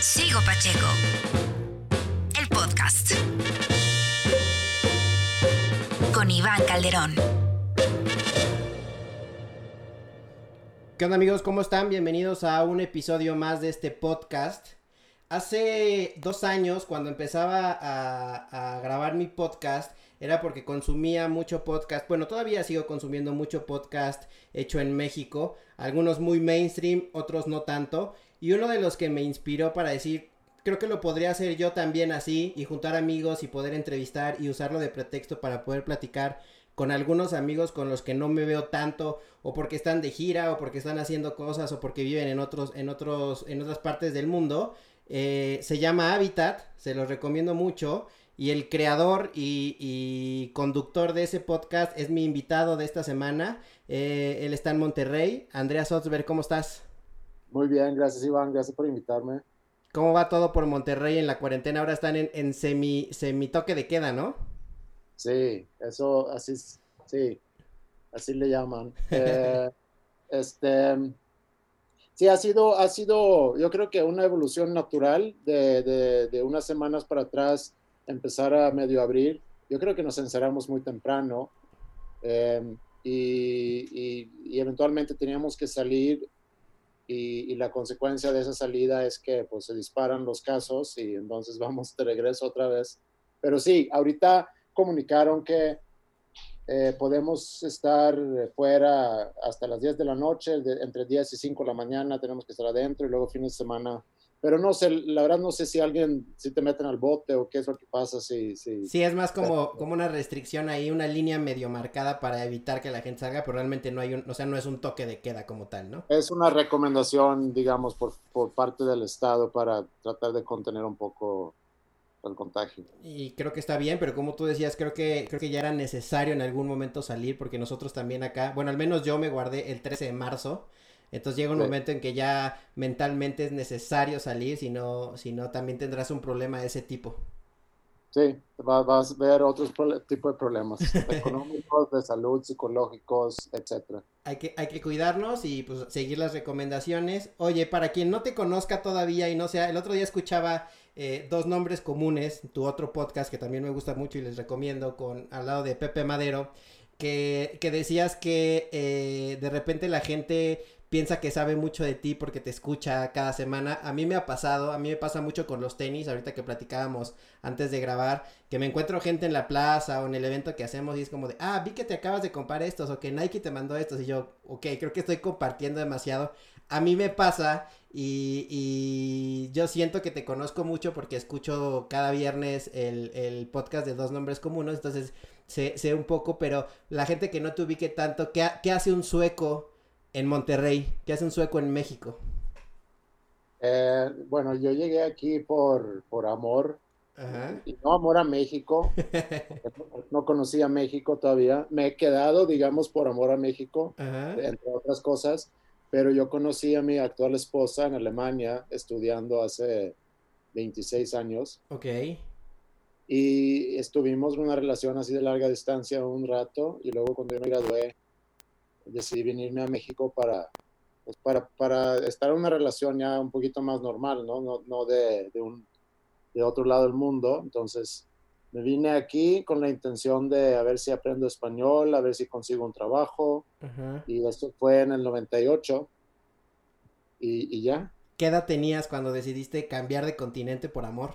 Sigo Pacheco. El podcast. Con Iván Calderón. ¿Qué onda amigos? ¿Cómo están? Bienvenidos a un episodio más de este podcast. Hace dos años, cuando empezaba a, grabar mi podcast, era porque consumía mucho podcast. Bueno, todavía sigo consumiendo mucho podcast hecho en México. Algunos muy mainstream, otros no tanto. Y uno de los que me inspiró para decir, creo que lo podría hacer yo también así y juntar amigos y poder entrevistar y usarlo de pretexto para poder platicar con algunos amigos con los que no me veo tanto o porque están de gira o porque están haciendo cosas o porque viven en otros en otros en otras partes del mundo eh, se llama Habitat se los recomiendo mucho y el creador y, conductor de ese podcast es mi invitado de esta semana eh, él está en Monterrey Andrea Sotzberg ¿cómo estás? Muy bien, gracias Iván, gracias por invitarme. ¿Cómo va todo por Monterrey en la cuarentena? Ahora están en, en semi, semi toque de queda, ¿no? Sí, eso, así, sí, así le llaman. Eh, este, sí, ha sido, ha sido, yo creo que una evolución natural de, de, unas semanas para atrás, empezar a medio abrir. Yo creo que nos encerramos muy temprano eh, y, y, eventualmente teníamos que salir y, la consecuencia de esa salida es que pues se disparan los casos y entonces vamos de regreso otra vez. Pero sí, ahorita comunicaron que eh, podemos estar fuera hasta las 10 de la noche, entre 10 y 5 de la mañana tenemos que estar adentro y luego fines de semana pero no sé, la verdad no sé si alguien, si te meten al bote o qué es lo que pasa, si... si sí, es más como, como una restricción ahí, una línea medio marcada para evitar que la gente salga, pero realmente no hay un, o sea, no es un toque de queda como tal, ¿no? Es una recomendación, digamos, por, por parte del Estado para tratar de contener un poco el contagio. Y creo que está bien, pero como tú decías, creo que, creo que ya era necesario en algún momento salir, porque nosotros también acá, bueno, al menos yo me guardé el 13 de marzo, entonces llega un momento en que ya mentalmente es necesario salir, si no, si no también tendrás un problema de ese tipo. Sí, vas a ver otros tipos de problemas económicos, de salud, psicológicos, etcétera. Hay que, hay que cuidarnos y pues seguir las recomendaciones. Oye, para quien no te conozca todavía y no sea, el otro día escuchaba eh, dos nombres comunes, tu otro podcast que también me gusta mucho y les recomiendo con al lado de Pepe Madero, que, que decías que eh, de repente la gente piensa que sabe mucho de ti porque te escucha cada semana. A mí me ha pasado, a mí me pasa mucho con los tenis, ahorita que platicábamos antes de grabar, que me encuentro gente en la plaza o en el evento que hacemos y es como de, ah, vi que te acabas de comprar estos o que Nike te mandó estos y yo, ok, creo que estoy compartiendo demasiado. A mí me pasa y, y yo siento que te conozco mucho porque escucho cada viernes el, el podcast de dos nombres comunes, entonces sé, sé, un poco, pero la gente que no te ubique tanto, ¿qué, qué hace un sueco? En Monterrey? ¿Qué hace un sueco en México? Eh, bueno, yo llegué aquí por, por amor. Y no amor a México. no conocía México todavía. Me he quedado, digamos, por amor a México, entre otras cosas. Pero yo conocí a mi actual esposa en Alemania, estudiando hace 26 años. Ok. Y estuvimos en una relación así de larga distancia un rato. Y luego cuando yo me gradué, decidí venirme a México para, pues para, para estar en una relación ya un poquito más normal, ¿no? No, no de, de, un, de otro lado del mundo. Entonces, me vine aquí con la intención de a ver si aprendo español, a ver si consigo un trabajo. Y esto fue en el 98. Y, y, ya. ¿Qué edad tenías cuando decidiste cambiar de continente por amor?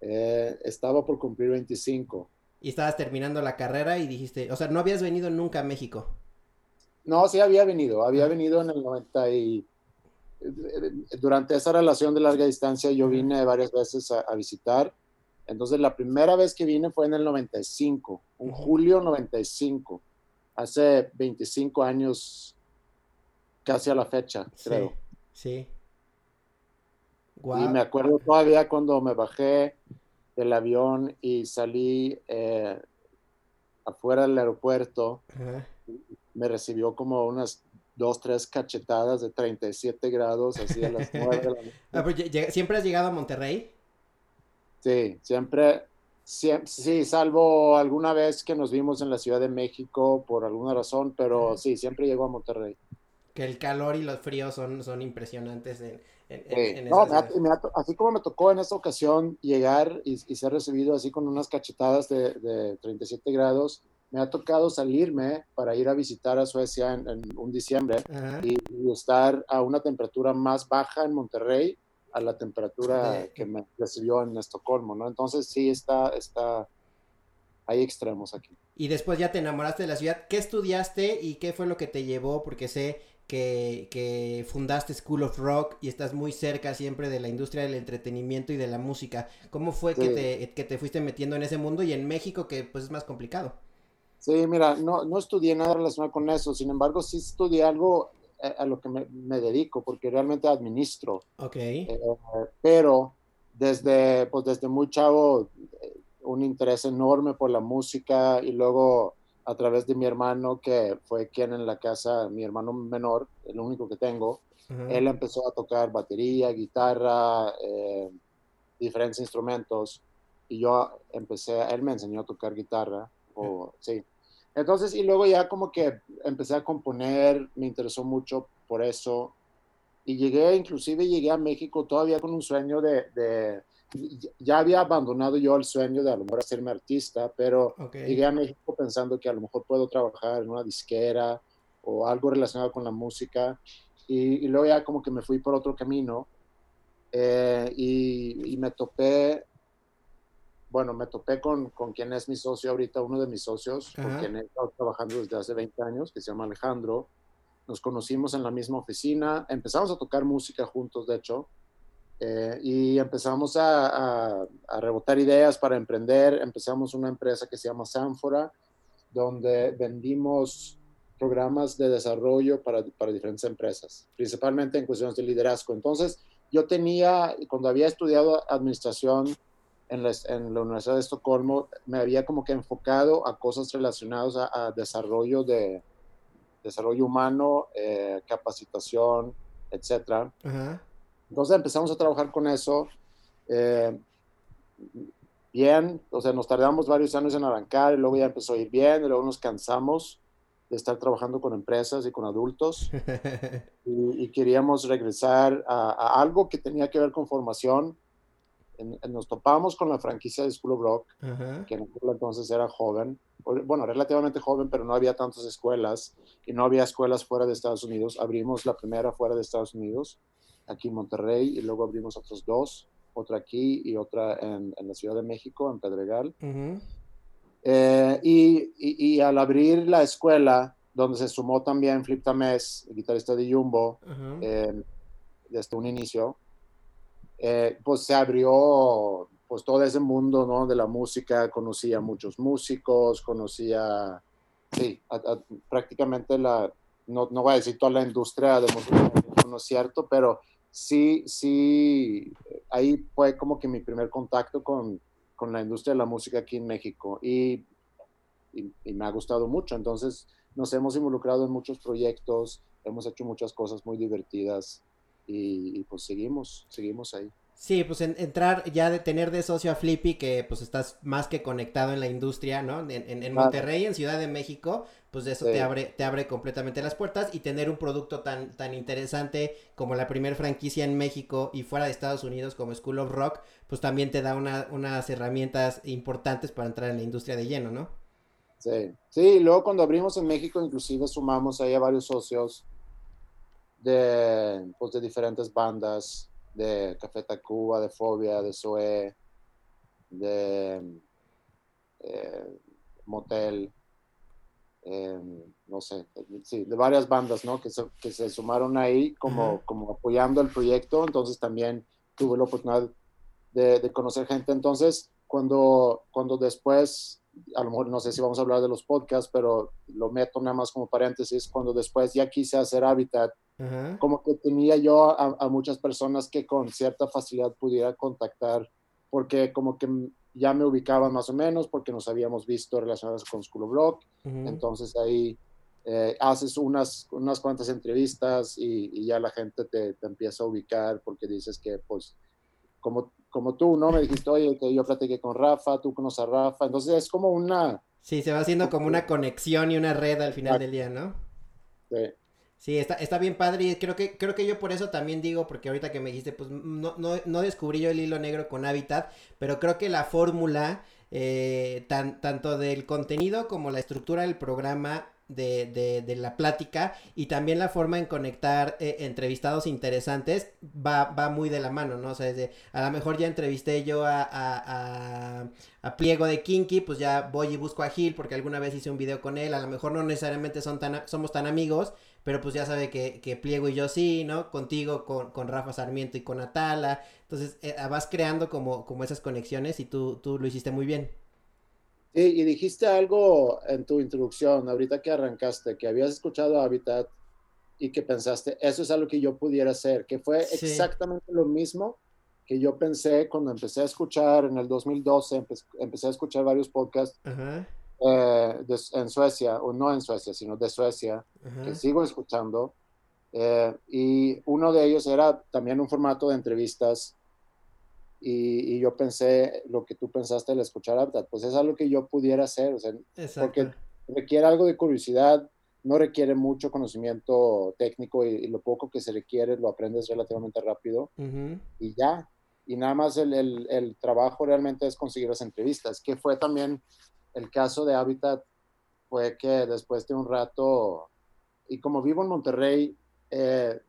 Eh, estaba por cumplir 25. Y estabas terminando la carrera y dijiste, o sea, no habías venido nunca a México. No, sí había venido, había venido en el 90 y durante esa relación de larga distancia yo vine varias veces a, visitar. Entonces la primera vez que vine fue en el 95, en julio 95, hace 25 años casi a la fecha, creo. Sí. Y me acuerdo todavía cuando me bajé del avión y salí eh, afuera del aeropuerto me recibió como unas dos, tres cachetadas de 37 grados, así a las 9 de la noche. Ah, ¿Siempre has llegado a Monterrey? Sí, siempre, sí, salvo alguna vez que nos vimos en la Ciudad de México por alguna razón, pero sí, siempre llego a Monterrey. Que el calor y los fríos son, son impresionantes en, así como me tocó en esta ocasión llegar y, ser recibido así con unas cachetadas de, de, 37 grados, me ha tocado salirme para ir a visitar a Suecia en, un diciembre y, estar a una temperatura más baja en Monterrey a la temperatura que me recibió en Estocolmo, ¿no? Entonces sí está, está, hay extremos aquí. Y después ya te enamoraste de la ciudad. ¿Qué estudiaste y qué fue lo que te llevó? Porque sé que, que, fundaste School of Rock y estás muy cerca siempre de la industria del entretenimiento y de la música. ¿Cómo fue que, te, que te fuiste metiendo en ese mundo y en México que pues es más complicado? Sí, mira, no, no estudié nada relacionado con eso, sin embargo sí estudié algo a, lo que me, me, dedico, porque realmente administro. Ok. Eh, pero desde, pues desde muy chavo, eh, un interés enorme por la música y luego a través de mi hermano, que fue quien en la casa, mi hermano menor, el único que tengo, él empezó a tocar batería, guitarra, eh, diferentes instrumentos, y yo empecé, él me enseñó a tocar guitarra, o, sí. Entonces, y luego ya como que empecé a componer, me interesó mucho por eso, y llegué, inclusive llegué a México todavía con un sueño de ya había abandonado yo el sueño de a lo mejor hacerme artista, pero llegué a México pensando que a lo mejor puedo trabajar en una disquera o algo relacionado con la música. Y, luego ya como que me fui por otro camino eh, y, me topé, bueno, me topé con, con, quien es mi socio ahorita, uno de mis socios, con quien he estado trabajando desde hace 20 años, que se llama Alejandro. Nos conocimos en la misma oficina, empezamos a tocar música juntos, de hecho. Eh, y empezamos a, rebotar ideas para emprender. Empezamos una empresa que se llama Sanfora, donde vendimos programas de desarrollo para, para diferentes empresas, principalmente en cuestiones de liderazgo. Entonces, yo tenía, cuando había estudiado administración en la, en la, Universidad de Estocolmo, me había como que enfocado a cosas relacionadas a, desarrollo de desarrollo humano, eh, capacitación, etcétera. Entonces empezamos a trabajar con eso. Eh, bien, o sea, nos tardamos varios años en arrancar y luego ya empezó a ir bien y luego nos cansamos de estar trabajando con empresas y con adultos y, queríamos regresar a, algo que tenía que ver con formación. Nos topamos con la franquicia de School of Rock, que en entonces era joven, bueno, relativamente joven, pero no había tantas escuelas y no había escuelas fuera de Estados Unidos. Abrimos la primera fuera de Estados Unidos aquí en Monterrey y luego abrimos otros dos, otra aquí y otra en, la Ciudad de México, en Pedregal. Eh, y, y, al abrir la escuela, donde se sumó también Flip Tamés, el guitarrista de Jumbo, eh, desde un inicio, eh, pues se abrió pues todo ese mundo ¿no? de la música, conocía a muchos músicos, conocía, sí, prácticamente la, no, no voy a decir toda la industria de música, no es cierto, pero sí, sí, ahí fue como que mi primer contacto con, con la industria de la música aquí en México y, y, me ha gustado mucho. Entonces nos hemos involucrado en muchos proyectos, hemos hecho muchas cosas muy divertidas y, y pues seguimos, seguimos ahí. Sí, pues entrar ya de tener de socio a Flippy, que pues estás más que conectado en la industria, ¿no? En, en, Monterrey, en Ciudad de México, pues eso te abre, te abre completamente las puertas y tener un producto tan, tan interesante como la primer franquicia en México y fuera de Estados Unidos como School of Rock, pues también te da una, unas herramientas importantes para entrar en la industria de lleno, ¿no? Sí, sí, luego cuando abrimos en México inclusive sumamos ahí a varios socios de, pues, de diferentes bandas de Café Tacuba, de Fobia, de Zoe, de eh, Motel, em, no sé, sí, de varias bandas, ¿no? Que se, que se sumaron ahí como, como apoyando el proyecto, entonces también tuve la oportunidad de, de, conocer gente, entonces cuando, cuando después, a lo mejor no sé si vamos a hablar de los podcasts, pero lo meto nada más como paréntesis, cuando después ya quise hacer Habitat, como que tenía yo a, muchas personas que con cierta facilidad pudiera contactar, porque como que ya me ubicaban más o menos, porque nos habíamos visto relacionados con School of Rock. Entonces ahí eh, haces unas, unas cuantas entrevistas y, ya la gente te, te, empieza a ubicar porque dices que, pues, como, como tú, ¿no? Me dijiste, oye, que yo platiqué con Rafa, tú conoces a Rafa. Entonces es como una... Sí, se va haciendo como una conexión y una red al final del día, ¿no? Sí. Sí, está, está bien padre y creo que, creo que yo por eso también digo, porque ahorita que me dijiste, pues no, no, no descubrí yo el hilo negro con Habitat, pero creo que la fórmula, eh, tan, tanto del contenido como la estructura del programa de, de, de, la plática y también la forma en conectar eh, entrevistados interesantes va, va muy de la mano, ¿no? O sea, de, a lo mejor ya entrevisté yo a, a, a, a, Pliego de Kinky, pues ya voy y busco a Gil porque alguna vez hice un video con él, a lo mejor no necesariamente son tan, somos tan amigos, pero pues ya sabe que, que Pliego y yo sí, ¿no? Contigo, con, con Rafa Sarmiento y con Atala, entonces eh, vas creando como, como esas conexiones y tú, tú lo hiciste muy bien. Sí, y dijiste algo en tu introducción, ahorita que arrancaste, que habías escuchado Habitat y que pensaste, eso es algo que yo pudiera hacer, que fue sí. exactamente lo mismo que yo pensé cuando empecé a escuchar en el 2012, empe empecé a escuchar varios podcasts -huh. Eh, de, en Suecia, o no en Suecia, sino de Suecia, uh -huh. que sigo escuchando. Eh, y uno de ellos era también un formato de entrevistas y, y, yo pensé lo que tú pensaste al escuchar Habitat, pues es algo que yo pudiera hacer, o sea, porque requiere algo de curiosidad, no requiere mucho conocimiento técnico y, y, lo poco que se requiere lo aprendes relativamente rápido uh -huh. y ya. Y nada más el, el, el, trabajo realmente es conseguir las entrevistas, que fue también el caso de Habitat, fue que después de un rato, y como vivo en Monterrey, eh,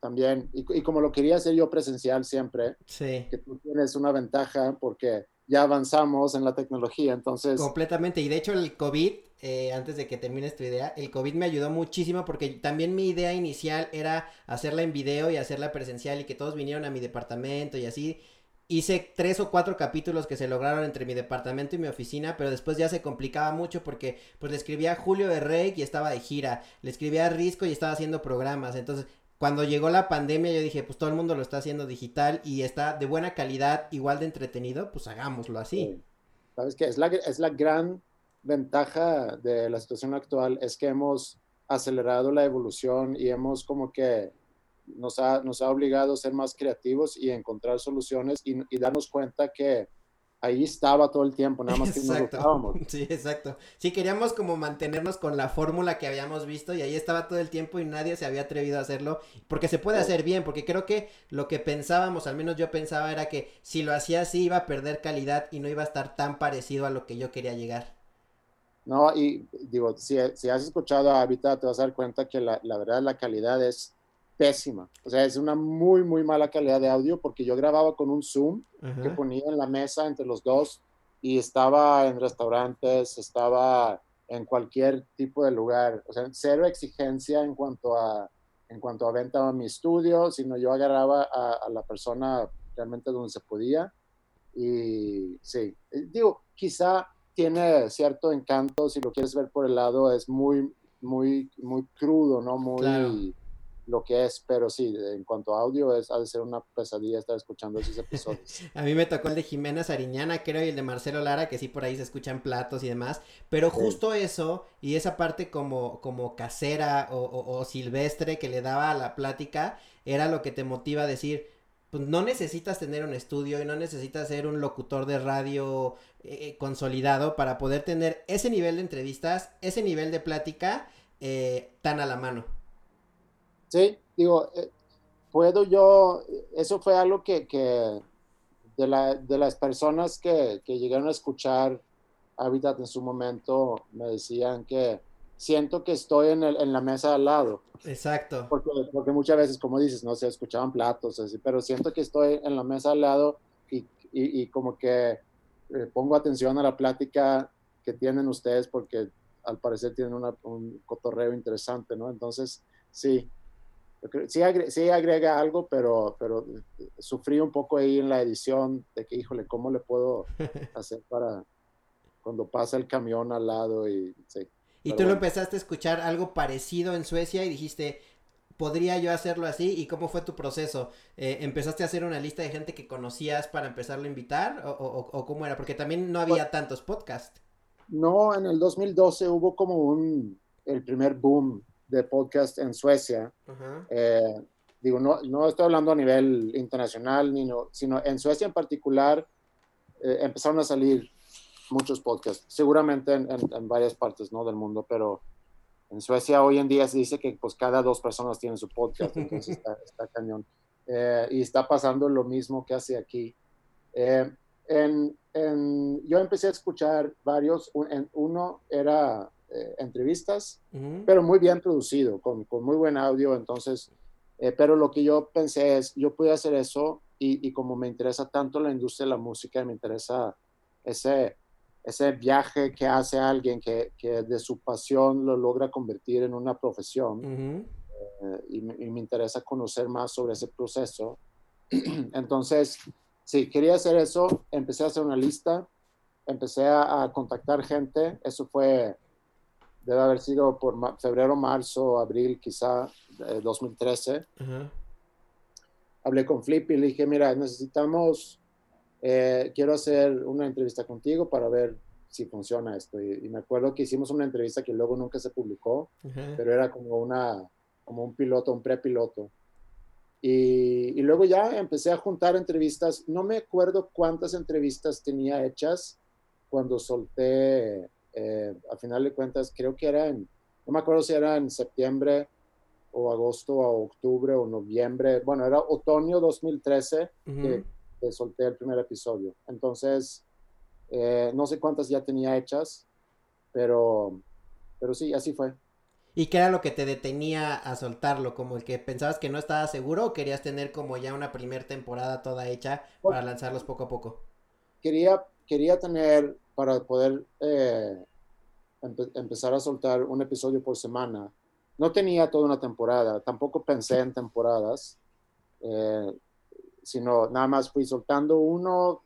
también, y, y, como lo quería hacer yo presencial siempre, sí. que tú tienes una ventaja porque ya avanzamos en la tecnología, entonces... Completamente, y de hecho el COVID, eh, antes de que termines tu idea, el COVID me ayudó muchísimo porque también mi idea inicial era hacerla en video y hacerla presencial y que todos vinieron a mi departamento y así. Hice tres o cuatro capítulos que se lograron entre mi departamento y mi oficina, pero después ya se complicaba mucho porque pues le escribía a Julio de Rey y estaba de gira, le escribía a Risco y estaba haciendo programas, entonces cuando llegó la pandemia yo dije, pues todo el mundo lo está haciendo digital y está de buena calidad, igual de entretenido, pues hagámoslo así. ¿Sabes qué? Es la, es la gran ventaja de la situación actual, es que hemos acelerado la evolución y hemos como que nos ha, nos ha obligado a ser más creativos y encontrar soluciones y, y darnos cuenta que ahí estaba todo el tiempo, nada más que exacto. no Sí, exacto. Sí, queríamos como mantenernos con la fórmula que habíamos visto y ahí estaba todo el tiempo y nadie se había atrevido a hacerlo, porque se puede hacer bien, porque creo que lo que pensábamos, al menos yo pensaba, era que si lo hacía así iba a perder calidad y no iba a estar tan parecido a lo que yo quería llegar. No, y digo, si, si has escuchado a Habitat, te vas a dar cuenta que la, la verdad la calidad es pésima. O sea, es una muy, muy mala calidad de audio porque yo grababa con un Zoom que ponía en la mesa entre los dos y estaba en restaurantes, estaba en cualquier tipo de lugar. O sea, cero exigencia en cuanto a, en cuanto a venta a mi estudio, sino yo agarraba a, a la persona realmente donde se podía. Y sí, digo, quizá tiene cierto encanto, si lo quieres ver por el lado, es muy, muy, muy crudo, ¿no? Muy... Claro lo que es, pero sí, en cuanto a audio, es, ha de ser una pesadilla estar escuchando esos episodios. a mí me tocó el de Jimena Sariñana, creo, y el de Marcelo Lara, que sí por ahí se escuchan platos y demás, pero justo sí. eso, y esa parte como, como casera o, o, o, silvestre que le daba a la plática, era lo que te motiva a decir, pues no necesitas tener un estudio y no necesitas ser un locutor de radio eh, consolidado para poder tener ese nivel de entrevistas, ese nivel de plática eh, tan a la mano. Sí, digo, eh, puedo yo, eso fue algo que, que de, la, de, las personas que, que, llegaron a escuchar Habitat en su momento, me decían que siento que estoy en, el, en la mesa al lado. Exacto. Porque, porque, muchas veces, como dices, no se escuchaban platos, así, pero siento que estoy en la mesa al lado y, y, y como que eh, pongo atención a la plática que tienen ustedes porque al parecer tienen una, un cotorreo interesante, ¿no? Entonces, sí, sí, agrega, sí agrega algo, pero, pero sufrí un poco ahí en la edición de que, híjole, ¿cómo le puedo hacer para cuando pasa el camión al lado? Y, sí, y tú bueno. lo empezaste a escuchar algo parecido en Suecia y dijiste, ¿podría yo hacerlo así? ¿Y cómo fue tu proceso? Eh, ¿Empezaste a hacer una lista de gente que conocías para empezarlo a invitar? ¿O, o, o cómo era? Porque también no había pues, tantos podcasts. No, en el 2012 hubo como un, el primer boom de podcast en Suecia. Uh -huh. eh, digo, no, no estoy hablando a nivel internacional, ni no, sino en Suecia en particular eh, empezaron a salir muchos podcasts, seguramente en, en, en, varias partes ¿no? del mundo, pero En Suecia hoy en día se dice que pues cada dos personas tienen su podcast, entonces está, cañón. Eh, y está pasando lo mismo que hace aquí. Eh, en, en, yo empecé a escuchar varios, uno era eh, entrevistas, pero muy bien producido, con, con, muy buen audio, entonces, pero lo que yo pensé es, yo pude hacer eso y, y, como me interesa tanto la industria de la música, me interesa ese, ese viaje que hace alguien que, que, de su pasión lo logra convertir en una profesión. Eh, y, me, interesa conocer más sobre ese proceso. Entonces, sí, quería hacer eso, empecé a hacer una lista, empecé a, contactar gente, eso fue, debe haber sido por febrero, marzo, abril quizá, de 2013. Hablé con Flip y le dije, mira, necesitamos eh, quiero hacer una entrevista contigo para ver si funciona esto. Y, me acuerdo que hicimos una entrevista que luego nunca se publicó, pero era como, una, como un piloto, un prepiloto. Y, y luego ya empecé a juntar entrevistas. No me acuerdo cuántas entrevistas tenía hechas cuando solté, eh, a final de cuentas, creo que era en, no me acuerdo si era en septiembre o agosto o octubre o noviembre, bueno, era otoño 2013, que solté el primer episodio. Entonces, eh, no sé cuántas ya tenía hechas, pero, pero sí, así fue. ¿Y qué era lo que te detenía a soltarlo? ¿Como el que pensabas que no estaba seguro o querías tener como ya una primera temporada toda hecha para lanzarlos poco a poco? Quería, quería tener para poder eh, empezar a soltar un episodio por semana. No tenía toda una temporada, tampoco pensé en temporadas. Eh, sino nada más fui soltando uno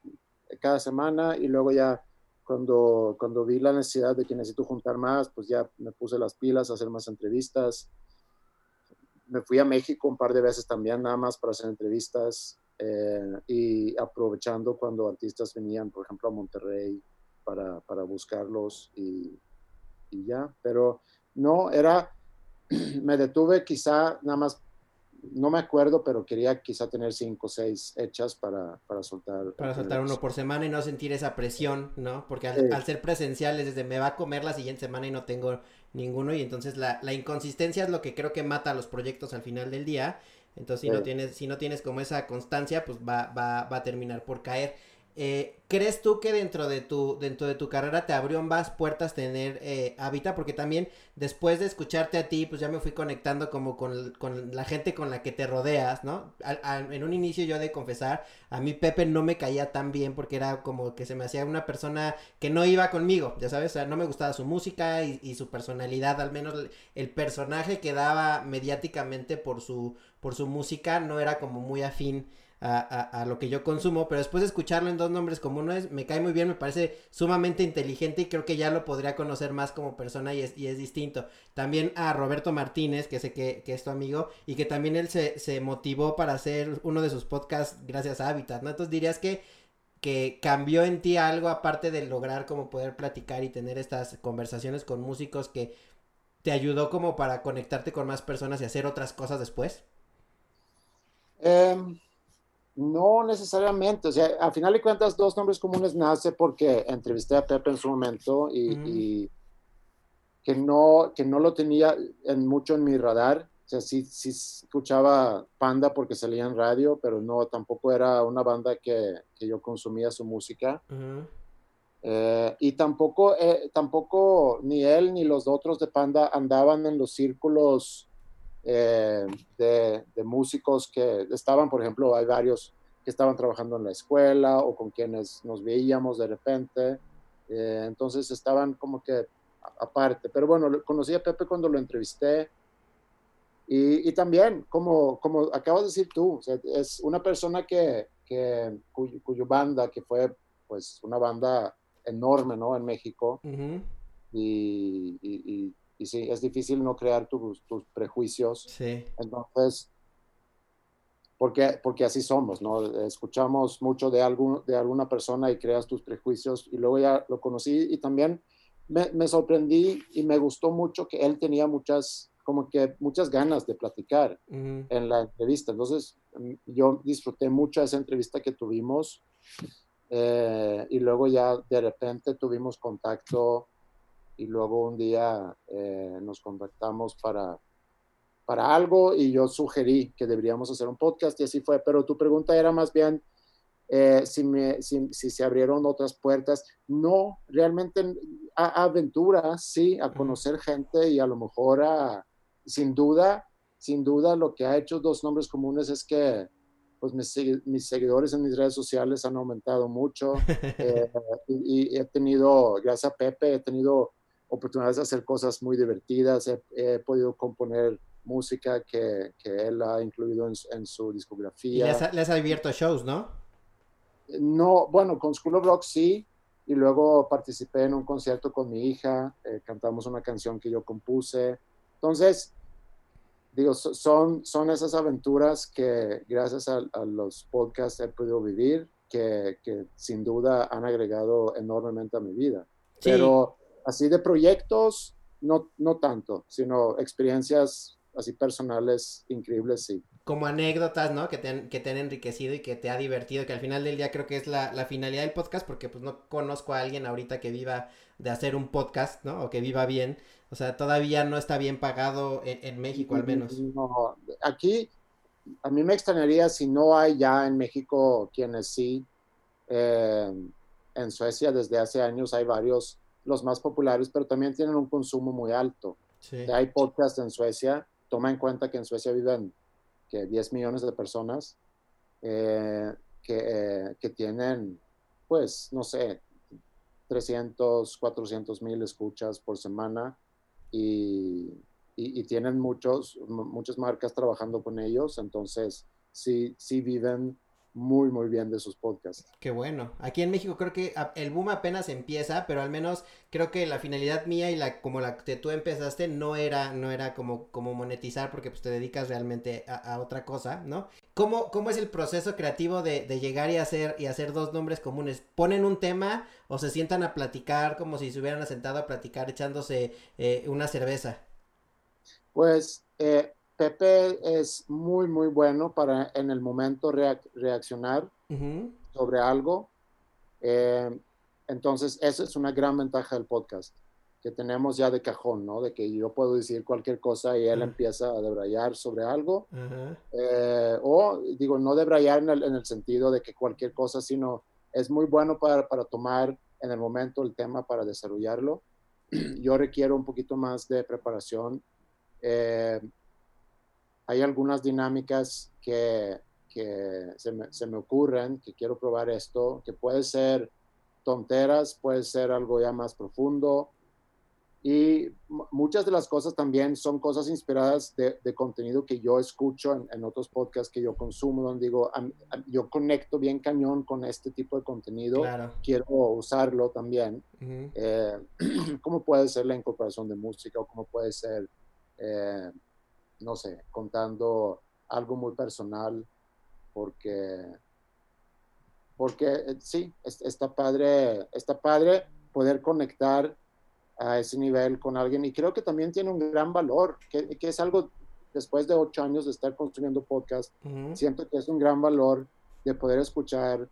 cada semana y luego ya cuando, cuando vi la necesidad de que necesito juntar más, pues ya me puse las pilas a hacer más entrevistas. Me fui a México un par de veces también, nada más para hacer entrevistas eh, y aprovechando cuando artistas venían, por ejemplo, a Monterrey para, para buscarlos y, y ya. Pero no, era, me detuve quizá nada más no me acuerdo, pero quería quizá tener cinco o seis hechas para, para soltar. Para soltar uno por semana y no sentir esa presión, ¿no? Porque al, ser presenciales, desde me va a comer la siguiente semana y no tengo ninguno, y entonces la, la inconsistencia es lo que creo que mata a los proyectos al final del día. Entonces, si, no tienes, si no tienes como esa constancia, pues va, va, va a terminar por caer. Eh, ¿Crees tú que dentro de tu, dentro de tu carrera te abrió más puertas tener eh, Habita? Porque también después de escucharte a ti, pues ya me fui conectando como con, la gente con la que te rodeas, ¿no? en un inicio yo de confesar, a mí Pepe no me caía tan bien porque era como que se me hacía una persona que no iba conmigo, ya sabes, o sea, no me gustaba su música y, y su personalidad, al menos el personaje que daba mediáticamente por su, por su música no era como muy afín a, lo que yo consumo, pero después de escucharlo en dos nombres comunes, me cae muy bien, me parece sumamente inteligente y creo que ya lo podría conocer más como persona y es, y es distinto. También a Roberto Martínez, que sé que, que es tu amigo, y que también él se, se, motivó para hacer uno de sus podcasts gracias a Habitat, ¿no? Entonces dirías que, que cambió en ti algo aparte de lograr como poder platicar y tener estas conversaciones con músicos que te ayudó como para conectarte con más personas y hacer otras cosas después? Eh, no necesariamente, o sea, a final de cuentas, dos nombres comunes nace porque entrevisté a Pepe en su momento y, que, no, que no lo tenía en, mucho en mi radar. O sea, sí, sí escuchaba Panda porque salía en radio, pero no, tampoco era una banda que, que yo consumía su música. Eh, y tampoco, eh, tampoco ni él ni los otros de Panda andaban en los círculos eh, de, músicos que estaban, por ejemplo, hay varios que estaban trabajando en la escuela o con quienes nos veíamos de repente. Eh, entonces estaban como que aparte. Pero bueno, conocí a Pepe cuando lo entrevisté. Y, también, como, como acabas de decir tú, es una persona que, que cuyo, banda, que fue pues una banda enorme, ¿no? En México. y, y sí, es difícil no crear tus, tus prejuicios. Sí. Entonces, porque, porque así somos, ¿no? Escuchamos mucho de, algún, de alguna persona y creas tus prejuicios y luego ya lo conocí y también me, me, sorprendí y me gustó mucho que él tenía muchas, como que muchas ganas de platicar en la entrevista. Entonces, mm, yo disfruté mucho esa entrevista que tuvimos eh, y luego ya de repente tuvimos contacto y luego un día eh, nos contactamos para, para algo y yo sugerí que deberíamos hacer un podcast y así fue, pero tu pregunta era más bien eh, si, me, si, se abrieron otras puertas. No, realmente a, aventuras, sí, a conocer gente y a lo mejor a, sin duda, sin duda lo que ha hecho dos nombres comunes es que pues mis, mis seguidores en mis redes sociales han aumentado mucho eh, y, he tenido, gracias a Pepe, he tenido oportunidades de hacer cosas muy divertidas, he, podido componer música que, que, él ha incluido en, en su discografía. Y les ha, abierto shows, ¿no? No, bueno, con School of Rock sí, y luego participé en un concierto con mi hija, eh, cantamos una canción que yo compuse. Entonces, digo, son, son esas aventuras que gracias a, los podcasts he podido vivir, que, que, sin duda han agregado enormemente a mi vida. Pero así de proyectos, no, no tanto, sino experiencias así personales increíbles, sí. Como anécdotas, ¿no? Que te, han, que te han enriquecido y que te ha divertido, que al final del día creo que es la, la, finalidad del podcast, porque pues no conozco a alguien ahorita que viva de hacer un podcast, ¿no? O que viva bien. O sea, todavía no está bien pagado en, México al menos. No, aquí a mí me extrañaría si no hay ya en México quienes sí. Eh, en Suecia desde hace años hay varios, los más populares, pero también tienen un consumo muy alto. Sí. Hay podcasts en Suecia toma en cuenta que en Suecia viven que 10 millones de personas eh, que, que, tienen, pues, no sé, 300, 400 mil escuchas por semana y, y, tienen muchos, muchas marcas trabajando con ellos, entonces sí, sí viven muy, muy bien de sus podcasts. Qué bueno. Aquí en México creo que el boom apenas empieza, pero al menos creo que la finalidad mía y la como la que tú empezaste no era, no era como, como monetizar porque pues te dedicas realmente a, otra cosa, ¿no? ¿Cómo, ¿Cómo es el proceso creativo de, de, llegar y hacer, y hacer dos nombres comunes? ¿Ponen un tema o se sientan a platicar como si se hubieran sentado a platicar echándose eh, una cerveza? Pues eh, Pepe es muy, muy bueno para en el momento reaccionar sobre algo. Eh, entonces, esa es una gran ventaja del podcast, que tenemos ya de cajón, ¿no? De que yo puedo decir cualquier cosa y él empieza a debrayar sobre algo. Eh, o, digo, no debrayar en el, en el, sentido de que cualquier cosa, sino es muy bueno para, para tomar en el momento el tema para desarrollarlo. Yo requiero un poquito más de preparación. Eh, hay algunas dinámicas que, se, me, ocurren, que quiero probar esto, que puede ser tonteras, puede ser algo ya más profundo. Y muchas de las cosas también son cosas inspiradas de, contenido que yo escucho en, otros podcasts que yo consumo, donde digo, yo conecto bien cañón con este tipo de contenido, quiero usarlo también. Eh, ¿Cómo puede ser la incorporación de música o cómo puede ser eh, no sé, contando algo muy personal, porque, porque eh, sí, está padre, está padre poder conectar a ese nivel con alguien y creo que también tiene un gran valor, que, es algo después de ocho años de estar construyendo podcast, siento que es un gran valor de poder escuchar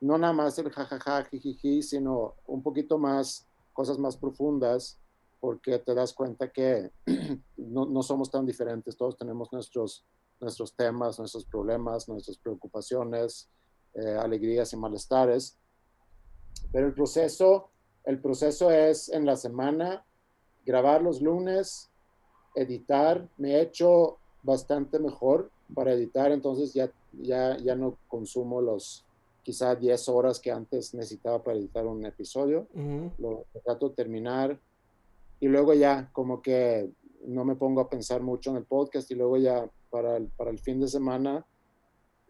no nada más el jajaja, jijiji, sino un poquito más, cosas más profundas porque te das cuenta que no, no, somos tan diferentes, todos tenemos nuestros, nuestros temas, nuestros problemas, nuestras preocupaciones, eh, alegrías y malestares, pero el proceso, el proceso es en la semana, grabar los lunes, editar, me he hecho bastante mejor para editar, entonces ya, ya, ya no consumo los quizá 10 horas que antes necesitaba para editar un episodio, lo trato de terminar, y luego ya como que no me pongo a pensar mucho en el podcast y luego ya para el, para el fin de semana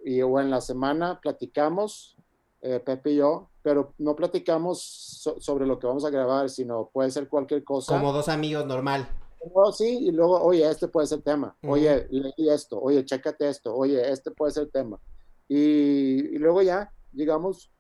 y o en la semana platicamos, eh, Pepe y yo, pero no platicamos sobre lo que vamos a grabar, sino puede ser cualquier cosa. Como dos amigos normal. sí, y luego, oye, este puede ser tema, oye, leí esto, oye, chécate esto, oye, este puede ser tema. Y, y luego ya, llegamos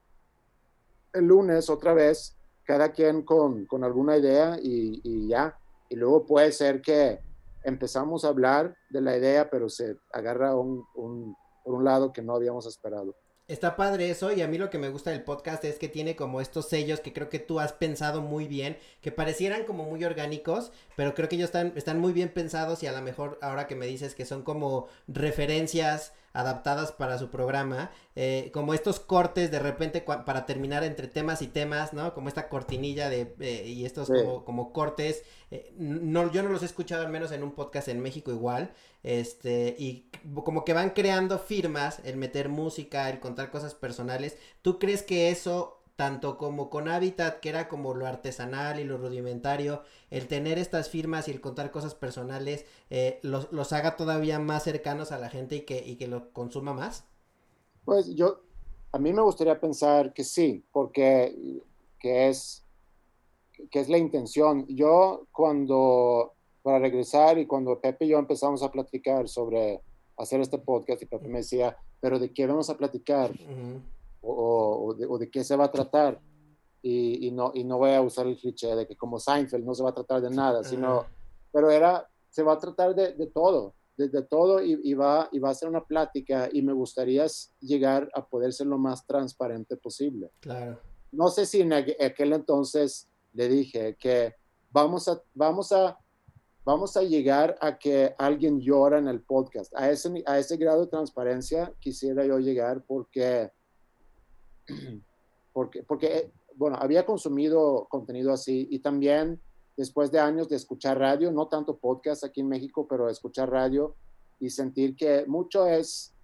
el lunes otra vez cada quien con, con alguna idea y, y, ya. Y luego puede ser que empezamos a hablar de la idea, pero se agarra un, un, por un lado que no habíamos esperado. Está padre eso y a mí lo que me gusta del podcast es que tiene como estos sellos que creo que tú has pensado muy bien, que parecieran como muy orgánicos, pero creo que ellos están, están muy bien pensados y a lo mejor ahora que me dices que son como referencias adaptadas para su programa, eh, como estos cortes de repente para terminar entre temas y temas, ¿no? Como esta cortinilla de, eh, y estos como, como, cortes, eh, no, yo no los he escuchado al menos en un podcast en México igual, este, y como que van creando firmas, el meter música, el contar cosas personales, ¿tú crees que eso tanto como con Habitat, que era como lo artesanal y lo rudimentario, el tener estas firmas y el contar cosas personales, eh, los, los, haga todavía más cercanos a la gente y que, y que lo consuma más? Pues yo, a mí me gustaría pensar que sí, porque que es, que es la intención. Yo cuando, para regresar y cuando Pepe y yo empezamos a platicar sobre hacer este podcast y Pepe me decía, pero ¿de qué vamos a platicar? O, de, qué se va a tratar. Y, y, no, y no voy a usar el cliché de que como Seinfeld no se va a tratar de nada, sino, pero era, se va a tratar de, de todo, de, de todo y, y, va, y va a ser una plática y me gustaría llegar a poder ser lo más transparente posible. Claro. No sé si en aquel entonces le dije que vamos a, vamos a, vamos a llegar a que alguien llora en el podcast. A ese, a ese grado de transparencia quisiera yo llegar porque porque, porque, eh, bueno, había consumido contenido así y también después de años de escuchar radio, no tanto podcast aquí en México, pero escuchar radio y sentir que mucho es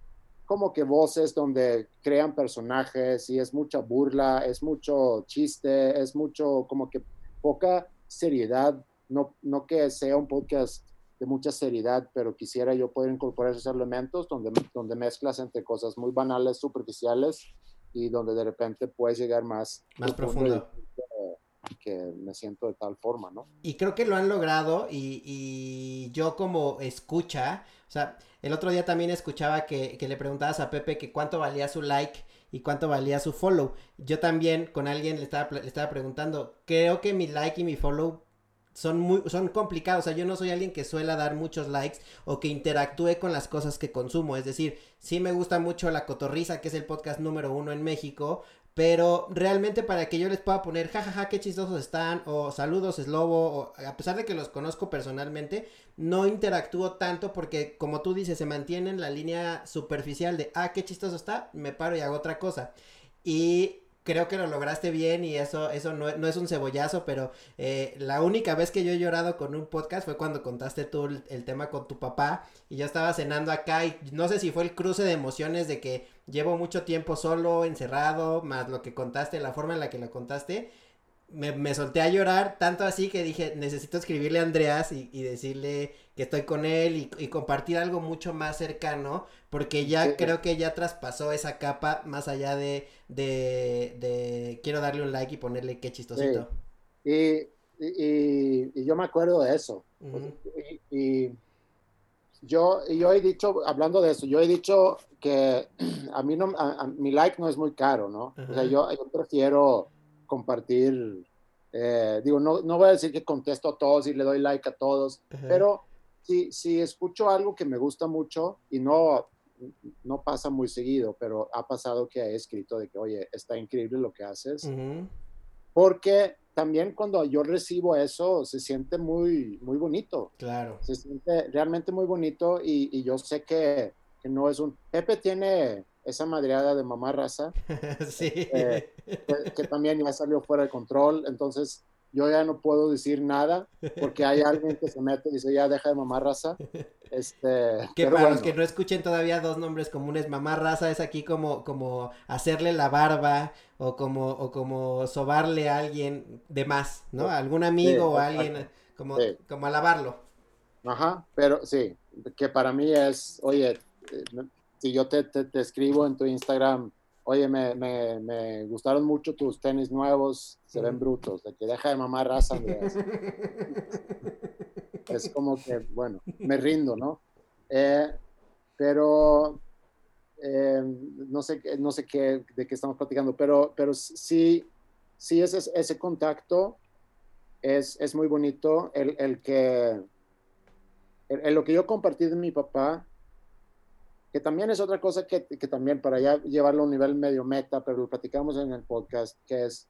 como que voces donde crean personajes y es mucha burla, es mucho chiste, es mucho como que poca seriedad, no, no que sea un podcast de mucha seriedad, pero quisiera yo poder incorporar esos elementos donde, donde mezclas entre cosas muy banales, superficiales y donde de repente puedes llegar más, más profundo. Que, me siento de tal forma, ¿no? Y creo que lo han logrado y, y yo como escucha, o sea, el otro día también escuchaba que, que le preguntabas a Pepe que cuánto valía su like y cuánto valía su follow. Yo también con alguien le estaba, le estaba preguntando, creo que mi like y mi follow son muy son complicados, o sea, yo no soy alguien que suela dar muchos likes o que interactúe con las cosas que consumo, es decir, sí me gusta mucho La Cotorriza, que es el podcast número uno en México, pero realmente para que yo les pueda poner jajaja qué chistosos están o saludos es lobo o a pesar de que los conozco personalmente no interactúo tanto porque como tú dices se mantiene en la línea superficial de ah qué chistoso está me paro y hago otra cosa. Y creo que lo lograste bien y eso, eso no, no es un cebollazo, pero eh, la única vez que yo he llorado con un podcast fue cuando contaste tú el, tema con tu papá y yo estaba cenando acá y no sé si fue el cruce de emociones de que llevo mucho tiempo solo, encerrado, más lo que contaste, la forma en la que lo contaste me, me, solté a llorar, tanto así que dije, necesito escribirle a Andreas y, y decirle que estoy con él y, y, compartir algo mucho más cercano, porque ya creo que ya traspasó esa capa más allá de, de, de quiero darle un like y ponerle qué chistosito. Y, y, yo me acuerdo de eso. y, yo, yo he dicho, hablando de eso, yo he dicho que a mí no, a, mi like no es muy caro, ¿no? O sea, yo, yo prefiero compartir, eh, digo, no, no voy a decir que contesto a todos y le doy like a todos, pero si, si escucho algo que me gusta mucho y no, no pasa muy seguido, pero ha pasado que he escrito de que, oye, está increíble lo que haces, porque también cuando yo recibo eso se siente muy, muy bonito. Claro. Se siente realmente muy bonito y, y yo sé que, que, no es un... Pepe tiene esa madreada de mamá raza, sí. Eh, que, también ya salió fuera de control, entonces yo ya no puedo decir nada porque hay alguien que se mete y dice ya deja de mamá raza. Este, que para los que no escuchen todavía dos nombres comunes, mamá raza es aquí como, como hacerle la barba o como, o como sobarle a alguien de más, ¿no? A algún amigo o a alguien, como, como alabarlo. Ajá, pero sí, que para mí es, oye, eh, si yo te, te, escribo en tu Instagram, oye, me, me, me, gustaron mucho tus tenis nuevos, se ven brutos, de que deja de mamar raza, es como que, bueno, me rindo, ¿no? Eh, pero eh, no sé, no sé qué, de qué estamos platicando, pero, pero sí, sí ese, ese contacto es, es muy bonito, el, el que, el, lo que yo compartí de mi papá, que también es otra cosa que, que también para ya llevarlo a un nivel medio meta, pero lo platicamos en el podcast, que es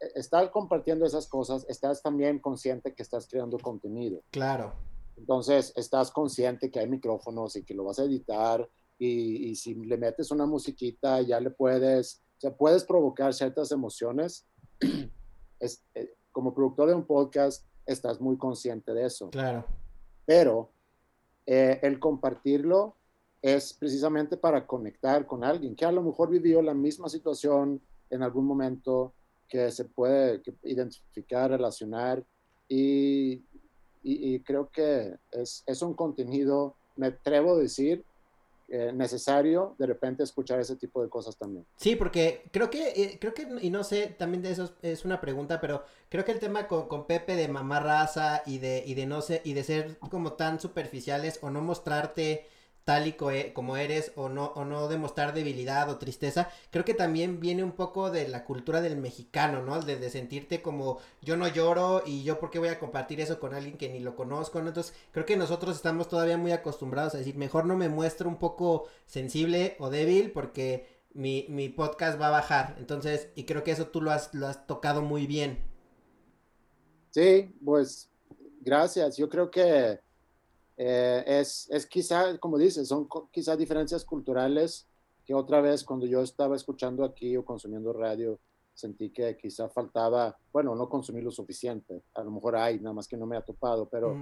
e, estar compartiendo esas cosas, estás también consciente que estás creando contenido. Claro. Entonces, estás consciente que hay micrófonos y que lo vas a editar y, y si le metes una musiquita, ya le puedes, o sea, puedes provocar ciertas emociones. es, eh, como productor de un podcast, estás muy consciente de eso. Claro. Pero eh, el compartirlo es precisamente para conectar con alguien que a lo mejor vivió la misma situación en algún momento, que se puede identificar, relacionar y, y, creo que es, es, un contenido, me atrevo a decir, eh, necesario de repente escuchar ese tipo de cosas también. Sí, porque creo que, eh, creo que, y no sé, también de eso es una pregunta, pero creo que el tema con, Pepe de mamá raza y de, y de no sé, y de ser como tan superficiales o no mostrarte tal y como eres o no, o no demostrar debilidad o tristeza, creo que también viene un poco de la cultura del mexicano, ¿no? De, de sentirte como yo no lloro y yo por qué voy a compartir eso con alguien que ni lo conozco, ¿no? Entonces creo que nosotros estamos todavía muy acostumbrados a decir, mejor no me muestro un poco sensible o débil porque mi, mi podcast va a bajar. Entonces, y creo que eso tú lo has, lo has tocado muy bien. Sí, pues gracias. Yo creo que eh, es, es quizá, como dices, son quizá diferencias culturales que otra vez cuando yo estaba escuchando aquí o consumiendo radio, sentí que quizá faltaba, bueno, no consumir lo suficiente. A lo mejor hay, nada más que no me ha topado, pero...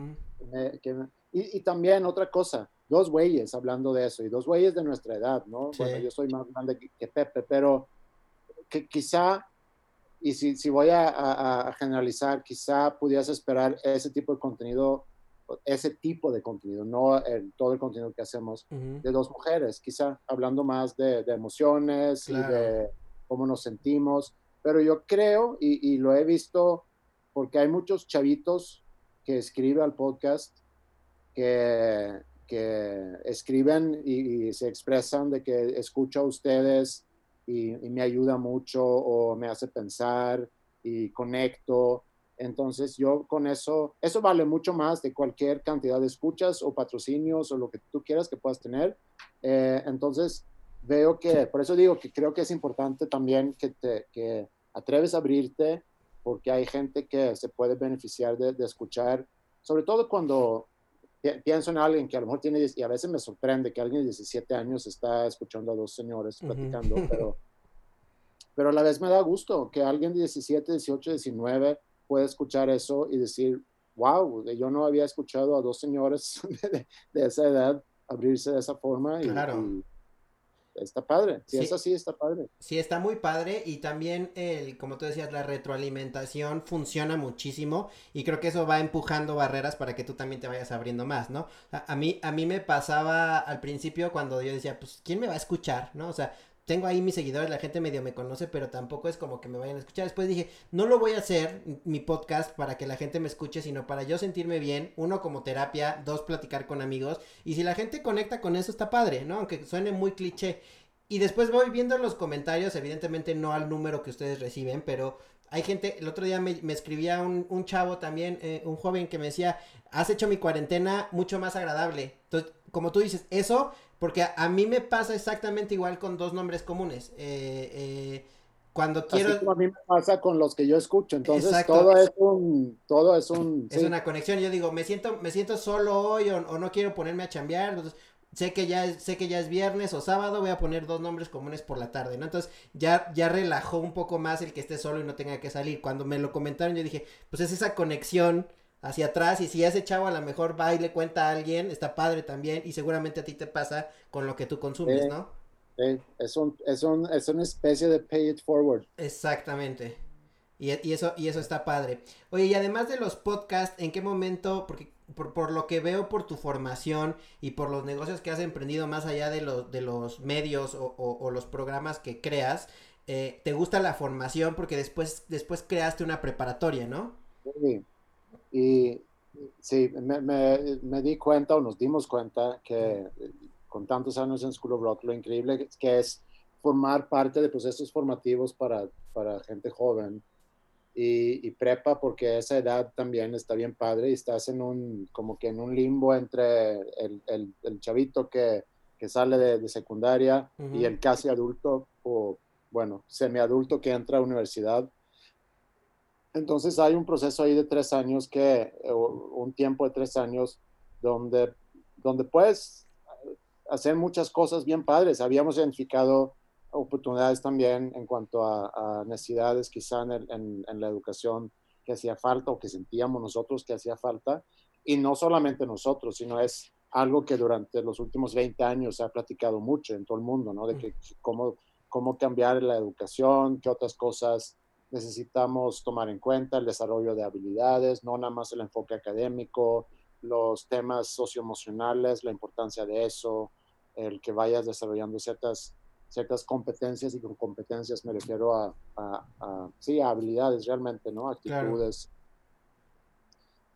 y, también otra cosa, dos güeyes hablando de eso, y dos güeyes de nuestra edad, ¿no? Bueno, yo soy más grande que, Pepe, pero que quizá, y si, si voy a, a, generalizar, quizá pudieras esperar ese tipo de contenido ese tipo de contenido, no el, todo el contenido que hacemos de dos mujeres, quizá hablando más de, emociones y de cómo nos sentimos, pero yo creo, y, lo he visto, porque hay muchos chavitos que escriben al podcast, que, que escriben y, se expresan de que escucho a ustedes y, y me ayuda mucho o me hace pensar y conecto entonces yo con eso, eso vale mucho más de cualquier cantidad de escuchas o patrocinios o lo que tú quieras que puedas tener. Eh, entonces veo que, por eso digo que creo que es importante también que te que atreves a abrirte porque hay gente que se puede beneficiar de, escuchar, sobre todo cuando pienso en alguien que a lo mejor tiene, y a veces me sorprende que alguien de 17 años está escuchando a dos señores platicando, pero, pero a la vez me da gusto que alguien de 17, 18, 19 puede escuchar eso y decir, wow, yo no había escuchado a dos señores de, esa edad abrirse de esa forma. Y, claro. está padre. Si es así, está padre. Sí, está muy padre. Y también, el, como tú decías, la retroalimentación funciona muchísimo. Y creo que eso va empujando barreras para que tú también te vayas abriendo más, ¿no? A, a mí, a mí me pasaba al principio cuando yo decía, pues, ¿quién me va a escuchar? ¿No? O sea, tengo ahí mis seguidores, la gente medio me conoce, pero tampoco es como que me vayan a escuchar. Después dije, no lo voy a hacer, mi podcast, para que la gente me escuche, sino para yo sentirme bien, uno como terapia, dos platicar con amigos, y si la gente conecta con eso está padre, ¿no? Aunque suene muy cliché. Y después voy viendo los comentarios, evidentemente no al número que ustedes reciben, pero hay gente, el otro día me, escribía un, chavo también, eh, un joven que me decía, has hecho mi cuarentena mucho más agradable. Entonces, como tú dices, eso porque a, mí me pasa exactamente igual con dos nombres comunes. Eh, eh, cuando quiero... Así como a mí me pasa con los que yo escucho. Entonces todo es un... Todo es un... Es una conexión. Yo digo, me siento, me siento solo hoy o, no quiero ponerme a chambear. Entonces sé que ya es, sé que ya es viernes o sábado, voy a poner dos nombres comunes por la tarde, ¿no? Entonces ya, ya relajó un poco más el que esté solo y no tenga que salir. Cuando me lo comentaron yo dije, pues es esa conexión hacia atrás y si ese chavo a lo mejor va y le cuenta a alguien, está padre también y seguramente a ti te pasa con lo que tú consumes, ¿no? Es, un, es, un, es una especie de pay it forward. Exactamente. Y, y, eso, y eso está padre. Oye, y además de los podcasts, ¿en qué momento, porque por, por, lo que veo por tu formación y por los negocios que has emprendido más allá de, los de los medios o, o, los programas que creas, eh, te gusta la formación porque después, después creaste una preparatoria, ¿no? Sí, y sí, me, me, di cuenta o nos dimos cuenta que con tantos años en School of Rock, lo increíble que es formar parte de procesos formativos para, para gente joven y, y, prepa porque esa edad también está bien padre y estás en un, como que en un limbo entre el, el, el chavito que, que sale de, secundaria y el casi adulto o, bueno, semiadulto que entra a universidad. Entonces hay un proceso ahí de tres años que, un tiempo de tres años donde, donde puedes hacer muchas cosas bien padres. Habíamos identificado oportunidades también en cuanto a, necesidades quizá en, en, la educación que hacía falta o que sentíamos nosotros que hacía falta. Y no solamente nosotros, sino es algo que durante los últimos 20 años se ha platicado mucho en todo el mundo, ¿no? De que cómo, cómo cambiar la educación, qué otras cosas necesitamos tomar en cuenta, el desarrollo de habilidades, no nada más el enfoque académico, los temas socioemocionales, la importancia de eso, el que vayas desarrollando ciertas, ciertas competencias y con competencias me refiero a, a, sí, a habilidades realmente, ¿no? Actitudes.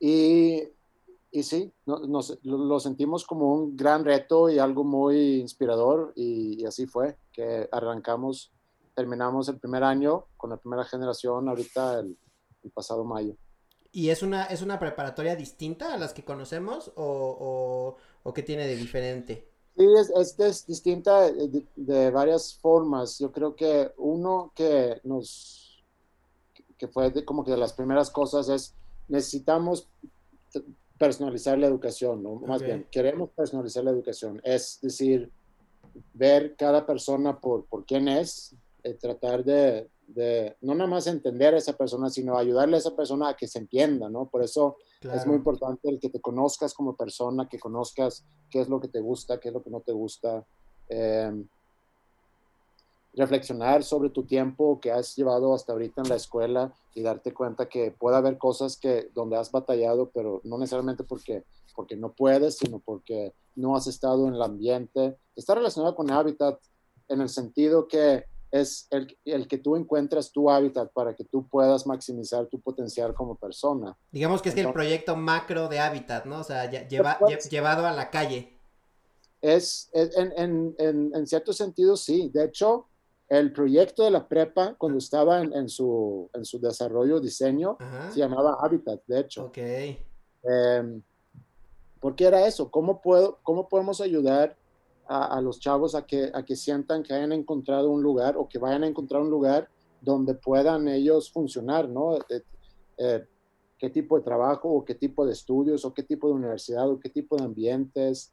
Y, y, sí, nos, lo sentimos como un gran reto y algo muy inspirador y, así fue, que arrancamos, terminamos el primer año con la primera generación ahorita el, el pasado mayo. ¿Y es una, es una preparatoria distinta a las que conocemos o, o, o qué tiene de diferente? Sí, es, es, distinta de, varias formas. Yo creo que uno que nos, que fue como que de las primeras cosas es necesitamos personalizar la educación, ¿no? Más bien, queremos personalizar la educación. Es decir, ver cada persona por, por quién es, eh, tratar de, de, no nada más entender a esa persona, sino ayudarle a esa persona a que se entienda, ¿no? Por eso es muy importante el que te conozcas como persona, que conozcas qué es lo que te gusta, qué es lo que no te gusta. Em, reflexionar sobre tu tiempo que has llevado hasta ahorita en la escuela y darte cuenta que puede haber cosas que donde has batallado, pero no necesariamente porque, porque no puedes, sino porque no has estado en el ambiente. Está relacionado con hábitat en el sentido que es el, el, que tú encuentras tu hábitat para que tú puedas maximizar tu potencial como persona. Digamos que es el proyecto macro de hábitat, ¿no? O sea, lleva, llevado a la calle. Es, en, en, en, en, cierto sentido, sí. De hecho, el proyecto de la prepa, cuando estaba en, su, en su desarrollo, diseño, se llamaba Habitat, de hecho. Ok. Eh, ¿Por qué era eso? ¿Cómo, puedo, ¿Cómo podemos ayudar a, los chavos a que, a que sientan que hayan encontrado un lugar o que vayan a encontrar un lugar donde puedan ellos funcionar, ¿no? Eh, eh, qué tipo de trabajo o qué tipo de estudios o qué tipo de universidad o qué tipo de ambientes.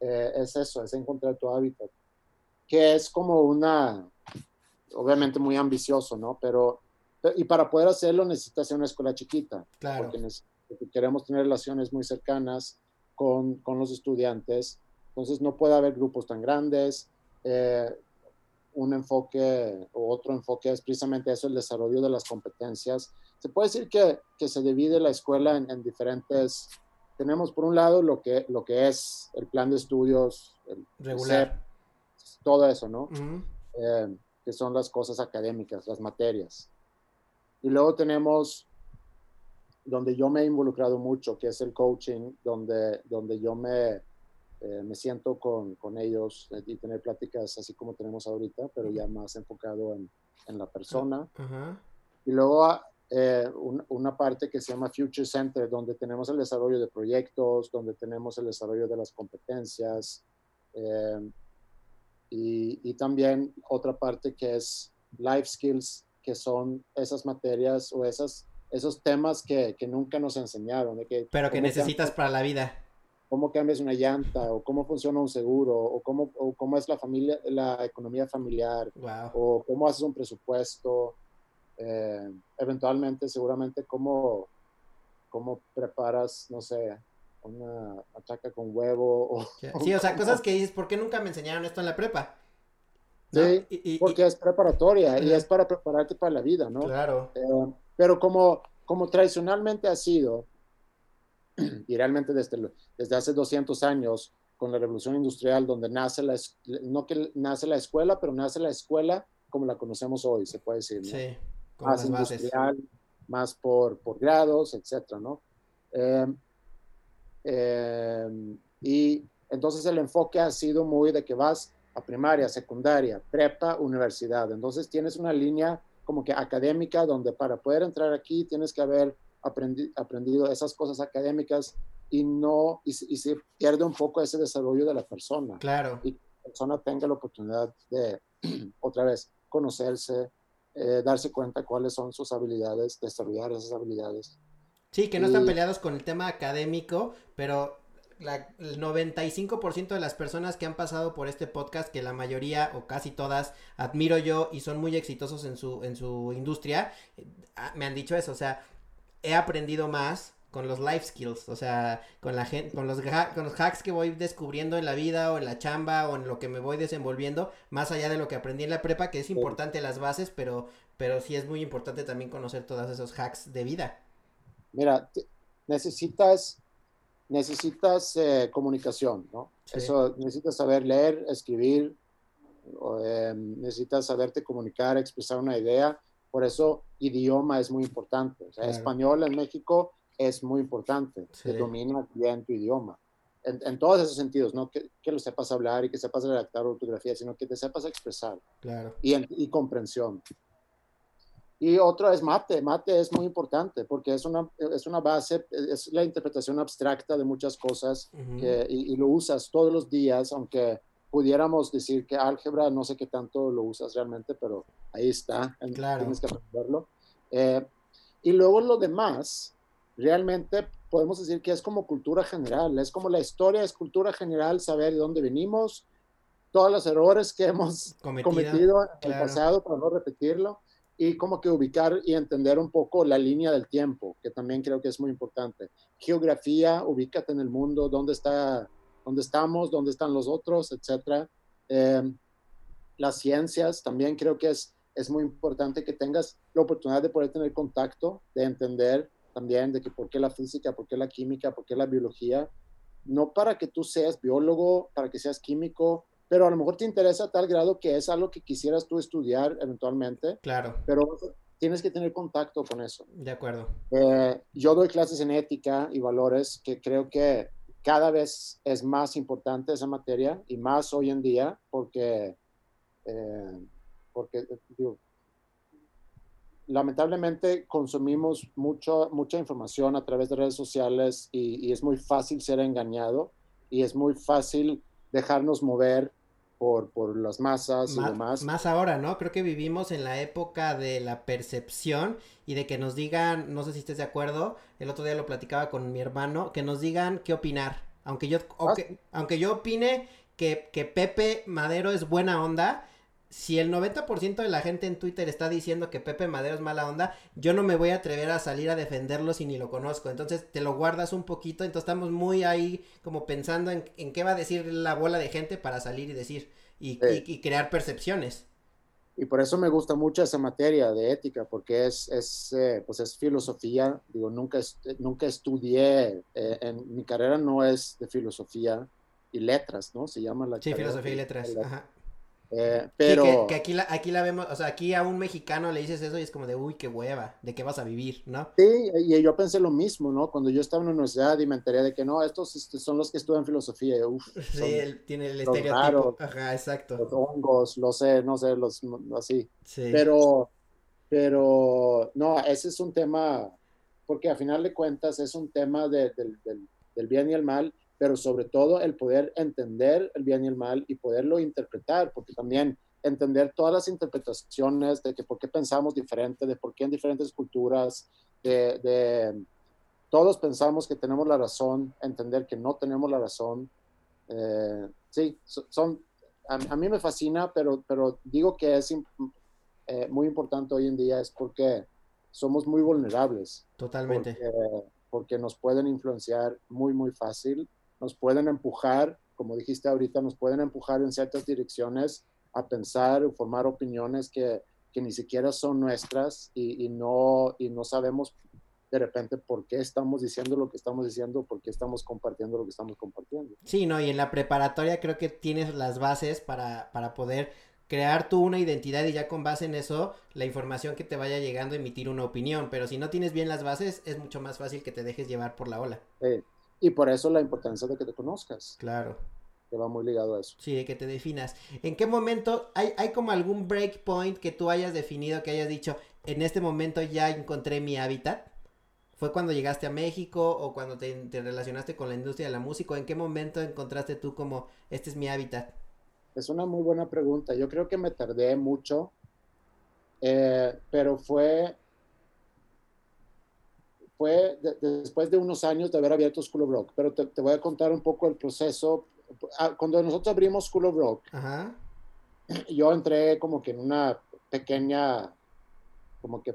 Eh, es eso, es encontrar tu hábitat. Que es como una, obviamente muy ambicioso, ¿no? Pero, y para poder hacerlo necesitas una escuela chiquita. Claro. Porque, porque queremos tener relaciones muy cercanas con, con los estudiantes entonces no puede haber grupos tan grandes. Eh, un enfoque o otro enfoque es precisamente eso, el desarrollo de las competencias. Se puede decir que, que se divide la escuela en, diferentes, tenemos por un lado lo que, lo que es el plan de estudios, el regular, todo eso, ¿no? Eh, que son las cosas académicas, las materias. Y luego tenemos donde yo me he involucrado mucho, que es el coaching, donde, donde yo me, eh, me siento con, con ellos eh, y tener pláticas así como tenemos ahorita, pero ya más enfocado en, en la persona. Y luego ah, eh, una parte que se llama Future Center, donde tenemos el desarrollo de proyectos, donde tenemos el desarrollo de las competencias. y, y, también otra parte que es Life Skills, que son esas materias o esas, esos temas que, que nunca nos enseñaron. De que, pero que necesitas para la vida cómo cambias una llanta o cómo funciona un seguro o cómo, o cómo es la familia, la economía familiar o cómo haces un presupuesto. Eh, eventualmente, seguramente, cómo, cómo preparas, no sé, una machaca con huevo. O, sí, o sea, cosas que dices, ¿por qué nunca me enseñaron esto en la prepa? Sí, porque es preparatoria y es para prepararte para la vida, ¿no? Claro. Eh, pero como, como tradicionalmente ha sido, y realmente desde, desde hace 200 años, con la revolución industrial, donde nace la, no que nace la escuela, pero nace la escuela como la conocemos hoy, se puede decir, Sí, más industrial, más por, por grados, etcétera, ¿no? Em, em, y entonces el enfoque ha sido muy de que vas a primaria, secundaria, prepa, universidad. Entonces tienes una línea como que académica donde para poder entrar aquí tienes que haber aprendido esas cosas académicas y no y, se pierde un poco ese desarrollo de la persona. Claro. Y, persona tenga la oportunidad de, otra vez, conocerse, eh, darse cuenta cuáles son sus habilidades, desarrollar esas habilidades. Sí, que no están peleados con el tema académico, pero la, el 95% de las personas que han pasado por este podcast, que la mayoría o casi todas admiro yo y son muy exitosos en su, en su industria, eh, ah, me han dicho eso, o sea, he aprendido más con los life skills, o sea, con la gente, con los, con los hacks que voy descubriendo en la vida o en la chamba o en lo que me voy desenvolviendo, más allá de lo que aprendí en la prepa, que es importante las bases, pero, pero sí es muy importante también conocer todos esos hacks de vida. Mira, necesitas, necesitas eh, comunicación, ¿no? Eso, necesitas saber leer, escribir, eh, necesitas saberte comunicar, expresar una idea, por eso idioma es muy importante. O sea, español en México es muy importante, que domina bien tu idioma. En, todos esos sentidos, no que, que, lo sepas hablar y que sepas redactar ortografía, sino que te sepas expresar. Claro. Y, y comprensión. Y otro es mate. Mate es muy importante porque es una, es una base, es la interpretación abstracta de muchas cosas y, lo usas todos los días, aunque pudiéramos decir que álgebra no sé qué tanto lo usas realmente, pero ahí está. Claro. Tienes que aprenderlo. Eh, y luego lo demás, realmente podemos decir que es como cultura general, es como la historia, es cultura general, saber de dónde venimos, todos los errores que hemos cometido en el pasado para no repetirlo y como que ubicar y entender un poco la línea del tiempo, que también creo que es muy importante. Geografía, ubícate en el mundo, dónde está, dónde estamos, dónde están los otros, etcétera. Em, las ciencias, también creo que es, es muy importante que tengas la oportunidad de poder tener contacto, de entender también de que por qué la física, por qué la química, por qué la biología, no para que tú seas biólogo, para que seas químico, pero a lo mejor te interesa a tal grado que es algo que quisieras tú estudiar eventualmente. Claro. Pero tienes que tener contacto con eso. De acuerdo. Eh, yo doy clases en ética y valores que creo que cada vez es más importante esa materia y más hoy en día porque, eh, porque digo, lamentablemente consumimos mucho, mucha información a través de redes sociales y, es muy fácil ser engañado y es muy fácil dejarnos mover por, por las masas y demás. Más ahora, ¿no? Creo que vivimos en la época de la percepción y de que nos digan, no sé si estés de acuerdo, el otro día lo platicaba con mi hermano, que nos digan qué opinar. Aunque yo, ah. aunque yo opine que, que Pepe Madero es buena onda, si el 90% de la gente en Twitter está diciendo que Pepe Madero es mala onda, yo no me voy a atrever a salir a defenderlo si ni lo conozco. Entonces te lo guardas un poquito. Entonces estamos muy ahí como pensando en, qué va a decir la bola de gente para salir y decir y, crear percepciones. Y por eso me gusta mucho esa materia de ética, porque es, es, eh, pues es filosofía. Digo, nunca, nunca estudié, eh, en mi carrera no es de filosofía y letras, ¿no? Se llama la Sí, filosofía y letras. Ajá. Eh, pero... que, aquí, la, aquí la vemos, o sea, aquí a un mexicano le dices eso y es como de, uy, qué hueva, ¿de qué vas a vivir, no? Sí, y yo pensé lo mismo, ¿no? Cuando yo estaba en la universidad y me enteré de que no, estos son los que estudian filosofía, uf, Sí, él tiene el estereotipo, ajá, exacto. Los hongos, lo sé, no sé, los, así. Sí. Pero, pero, no, ese es un tema, porque a final de cuentas es un tema de, del, del bien y el mal, pero sobre todo el poder entender el bien y el mal y poderlo interpretar, porque también entender todas las interpretaciones de que por qué pensamos diferente, de por qué en diferentes culturas, de, todos pensamos que tenemos la razón, entender que no tenemos la razón. Eh, sí, son, a, mí me fascina, pero, pero digo que es eh, muy importante hoy en día es porque somos muy vulnerables. Totalmente. Porque, porque nos pueden influenciar muy, muy fácil nos pueden empujar, como dijiste ahorita, nos pueden empujar en ciertas direcciones a pensar o formar opiniones que, que ni siquiera son nuestras y, y, no, y no sabemos de repente por qué estamos diciendo lo que estamos diciendo, por qué estamos compartiendo lo que estamos compartiendo. Sí, no, y en la preparatoria creo que tienes las bases para, para poder crear tú una identidad y ya con base en eso, la información que te vaya llegando, emitir una opinión, pero si no tienes bien las bases, es mucho más fácil que te dejes llevar por la ola. Sí. Y por eso la importancia de que te conozcas. Claro. Que va muy ligado a eso. Sí, de que te definas. ¿En qué momento hay, hay como algún breakpoint que tú hayas definido, que hayas dicho, en este momento ya encontré mi hábitat? ¿Fue cuando llegaste a México o cuando te, relacionaste con la industria de la música? ¿En qué momento encontraste tú como, este es mi hábitat? es una muy buena pregunta. Yo creo que me tardé mucho, eh, pero fue, fue después de unos años de haber abierto School of Rock. Pero te, te voy a contar un poco el proceso. Ah, cuando nosotros abrimos School of Rock, Ajá. yo entré como que en una pequeña, como que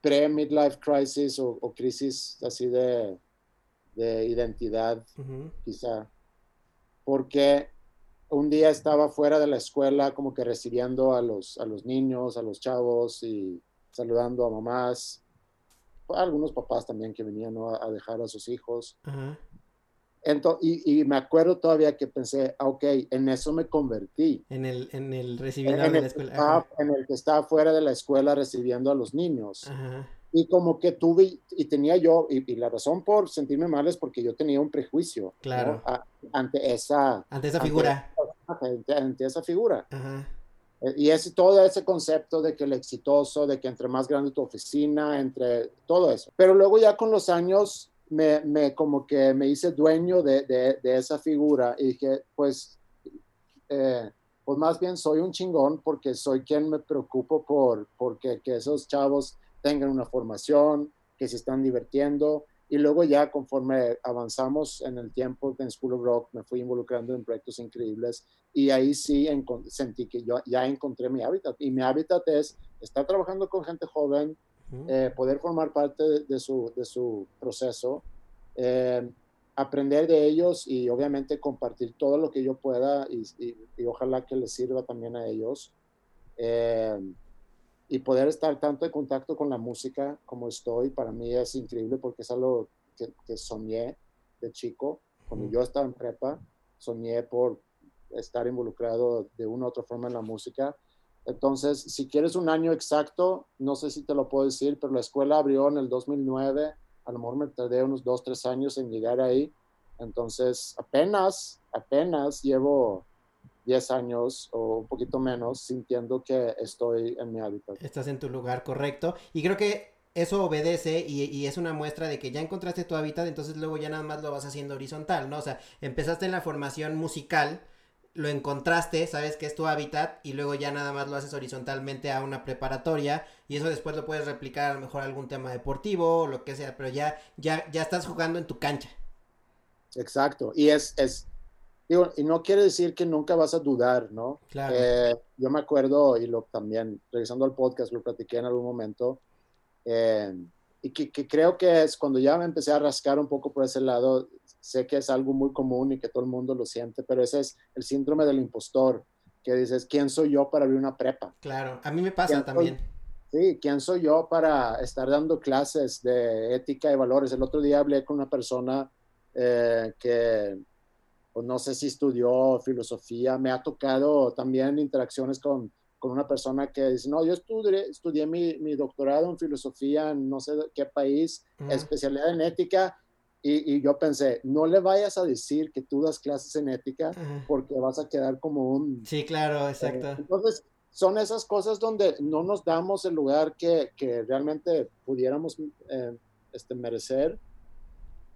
pre-midlife crisis o, o crisis así de, de identidad, ujú, quizá, porque un día estaba fuera de la escuela como que recibiendo a los, a los niños, a los chavos y saludando a mamás, algunos papás también que venían ¿no? a, dejar a sus hijos. Ajá. Ento- y, y me acuerdo todavía que pensé, ah, ok, en eso me convertí. En el, en el En, recibidor en de el la escuela. estaba, en el que estaba fuera de la escuela recibiendo a los niños. Ajá. Y como que tuve, y tenía yo, y, y la razón por sentirme mal es porque yo tenía un prejuicio ¿no? Claro. A- ante esa Ante esa ante- figura. ante, ante esa figura. Ajá. Eh, Y es todo ese concepto de que el exitoso, de que entre más grande tu oficina, entre todo eso. Pero luego ya con los años me, me como que me hice dueño de, de, de esa figura y dije, pues, eh, pues más bien soy un chingón porque soy quien me preocupo por porque que esos chavos tengan una formación, que se están divirtiendo. Y luego ya conforme avanzamos en el tiempo en School of Rock, me fui involucrando en proyectos increíbles y ahí sí sentí que yo ya encontré mi hábitat. Y mi hábitat es estar trabajando con gente joven, eh, poder formar parte de, de su, de su proceso, eh, aprender de ellos y obviamente compartir todo lo que yo pueda y, y- y ojalá que les sirva también a ellos. Eh, y poder estar tanto en contacto con la música como estoy, para mí es increíble porque es algo que, que soñé de chico. Cuando yo estaba en prepa, soñé por estar involucrado de una u otra forma en la música. Entonces, si quieres un año exacto, no sé si te lo puedo decir, pero la escuela abrió en el 2009. A lo mejor me tardé unos dos, tres años en llegar ahí. Entonces, apenas, apenas llevo 10 años o un poquito menos sintiendo que estoy en mi hábitat. Estás en tu lugar correcto. Y creo que eso obedece y, y es una muestra de que ya encontraste tu hábitat, entonces luego ya nada más lo vas haciendo horizontal, ¿no? O sea, empezaste en la formación musical, lo encontraste, sabes que es tu hábitat y luego ya nada más lo haces horizontalmente a una preparatoria y eso después lo puedes replicar a lo mejor a algún tema deportivo o lo que sea, pero ya, ya, ya estás jugando en tu cancha. Exacto. Y es, es, digo, y no quiere decir que nunca vas a dudar, ¿no? Claro. Eh, yo me acuerdo, y lo también, regresando al podcast, lo platiqué en algún momento, eh, y que, que creo que es cuando ya me empecé a rascar un poco por ese lado, sé que es algo muy común y que todo el mundo lo siente, pero ese es el síndrome del impostor, que dices, ¿quién soy yo para abrir una prepa? Claro, a mí me pasa también. Sí, ¿quién soy yo para estar dando clases de ética y valores? El otro día hablé con una persona eh, que pues, no sé si estudió filosofía, me ha tocado también interacciones con, con una persona que dice, no, yo estudié, estudié mi, mi doctorado en filosofía en no sé qué país, especialidad en ética, y, y yo pensé, no le vayas a decir que tú das clases en ética Ajá. porque vas a quedar como un Sí, claro, eh, exacto. Entonces, son esas cosas donde no nos damos el lugar que, que realmente pudiéramos eh, este, merecer.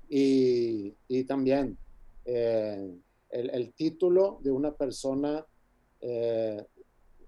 Y, y también eh, el, el título de una persona eh,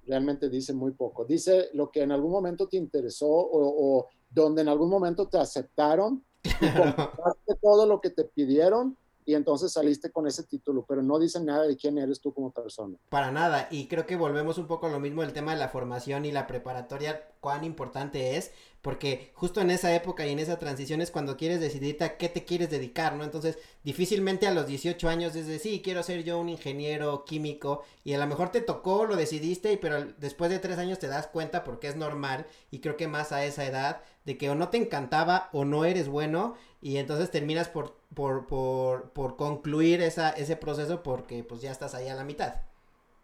realmente dice muy poco. Dice lo que en algún momento te interesó o, o donde en algún momento te aceptaron completaste todo lo que te pidieron y entonces saliste con ese título, pero no dice nada de quién eres tú como persona. Para nada, y creo que volvemos un poco a lo mismo el tema de la formación y la preparatoria, cuán importante es, porque justo en esa época y en esa transición es cuando quieres decidirte a qué te quieres dedicar, ¿no? Entonces, difícilmente a los 18 años desde sí, quiero ser yo un ingeniero químico, y a lo mejor te tocó, lo decidiste, y pero después de tres años te das cuenta porque es normal, y creo que más a esa edad, de que o no te encantaba o no eres bueno, y entonces terminas por, por, por, por concluir esa, ese proceso porque pues ya estás ahí a la mitad.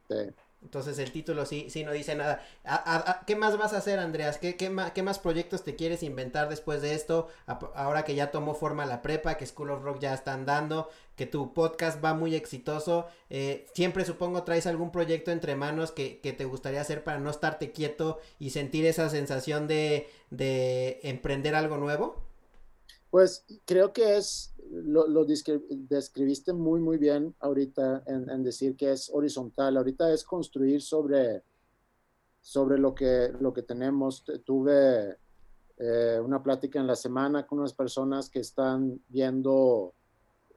Sí. Entonces el título sí, sí no dice nada. ¿Qué más vas a hacer, Andreas? ¿Qué, qué, qué más proyectos te quieres inventar después de esto? Ahora que ya tomó forma la prepa, que School of Rock ya están dando, que tu podcast va muy exitoso. eh, siempre supongo traes algún proyecto entre manos que, que te gustaría hacer para no estarte quieto y sentir esa sensación de, de emprender algo nuevo. Pues creo que es, lo, lo describiste muy, muy bien ahorita en, en, decir que es horizontal. Ahorita es construir sobre, sobre lo, que, lo que tenemos. Tuve eh, una plática en la semana con unas personas que están viendo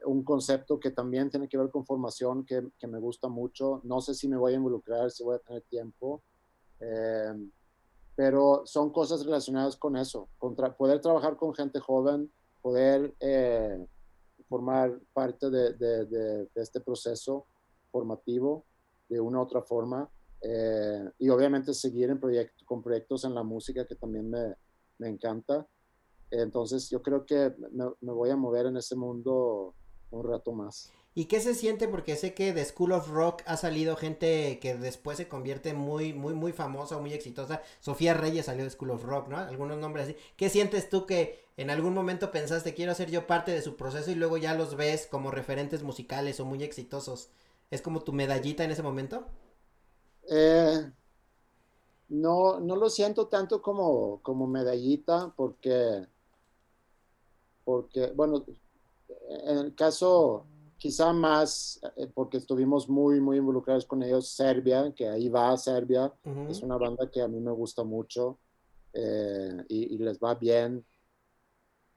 un concepto que también tiene que ver con formación que, que me gusta mucho. No sé si me voy a involucrar, si voy a tener tiempo. Eh, pero son cosas relacionadas con eso, contra, poder trabajar con gente joven, poder eh, formar parte de, de, de, este proceso formativo de una u otra forma eh, y obviamente seguir en proyecto, con proyectos en la música que también me, me encanta. Entonces yo creo que me, me voy a mover en ese mundo un rato más. ¿Y qué se siente? Porque sé que de School of Rock ha salido gente que después se convierte muy, muy, muy famosa, muy exitosa. Sofía Reyes salió de School of Rock, ¿no? Algunos nombres así. ¿Qué sientes tú que en algún momento pensaste, quiero ser yo parte de su proceso y luego ya los ves como referentes musicales o muy exitosos? ¿Es como tu medallita en ese momento? Eh, no, no lo siento tanto como, como medallita porque, porque, bueno, en el caso quizá más eh, porque estuvimos muy, muy involucrados con ellos, Serbia, que ahí va Serbia, es una banda que a mí me gusta mucho eh, y, les va bien.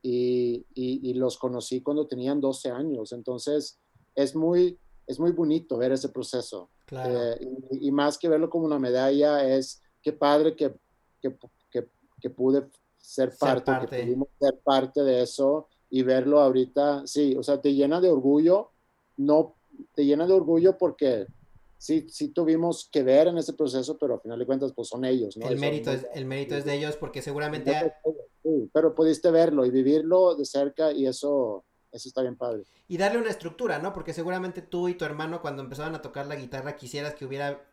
Y, y, los conocí cuando tenían 12 años, entonces es muy, es muy bonito ver ese proceso. Eh, y, más que verlo como una medalla, es qué padre que, que, que, que pude ser parte, ser parte, que pudimos ser parte de eso y verlo ahorita, sí, o sea, te llena de orgullo no te llena de orgullo porque sí, sí tuvimos que ver en ese proceso, pero al final de cuentas, pues son ellos, ¿no? El mérito, es, el mérito es de ellos porque seguramente... Sí, pero pudiste verlo y vivirlo de cerca y eso, eso está bien padre. Y darle una estructura, ¿no? Porque seguramente tú y tu hermano cuando empezaban a tocar la guitarra quisieras que hubiera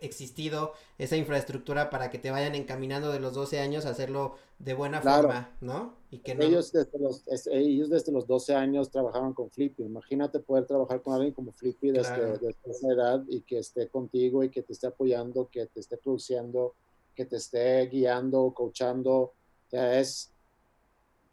existido esa infraestructura para que te vayan encaminando de los 12 años a hacerlo de buena forma, ¿no? Y que ellos, desde los, ellos desde los 12 años trabajaban con Flippy. Imagínate poder trabajar con alguien como Flippy desde, desde, esa edad y que esté contigo y que te esté apoyando, que te esté produciendo, que te esté guiando, coachando. O sea, es,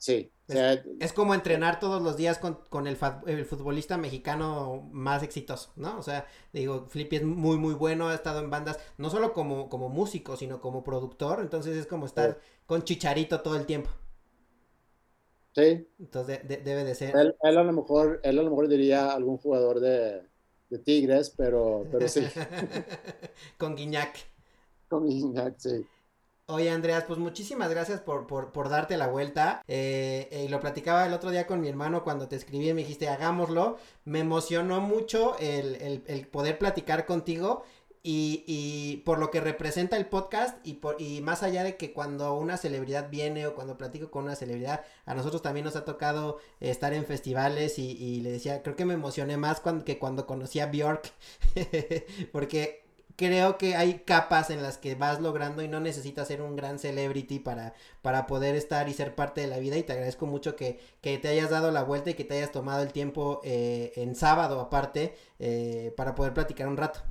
Sí. Es, como entrenar todos los días con, con el, el, futbolista mexicano más exitoso, ¿no? O sea, digo, Flippy es muy, muy bueno, ha estado en bandas, no solo como, como músico, sino como productor, entonces es como estar con Chicharito todo el tiempo. Sí. Entonces debe de ser. Él, a lo mejor, él a lo mejor diría algún jugador de, de Tigres, pero, pero sí. con Guiñac. Con Guiñac, sí. Oye, Andreas, pues muchísimas gracias por, por, darte la vuelta. Eh, eh, lo platicaba el otro día con mi hermano cuando te escribí y me dijiste, hagámoslo. Me emocionó mucho el, el, poder platicar contigo y, y, por lo que representa el podcast y, por, y más allá de que cuando una celebridad viene o cuando platico con una celebridad, a nosotros también nos ha tocado estar en festivales y, y le decía, creo que me emocioné más que cuando conocí a Bjork, porque creo que hay capas en las que vas logrando y no necesitas ser un gran celebrity para, para poder estar y ser parte de la vida. Y te agradezco mucho que, que te hayas dado la vuelta y que te hayas tomado el tiempo eh, en sábado aparte eh, para poder platicar un rato.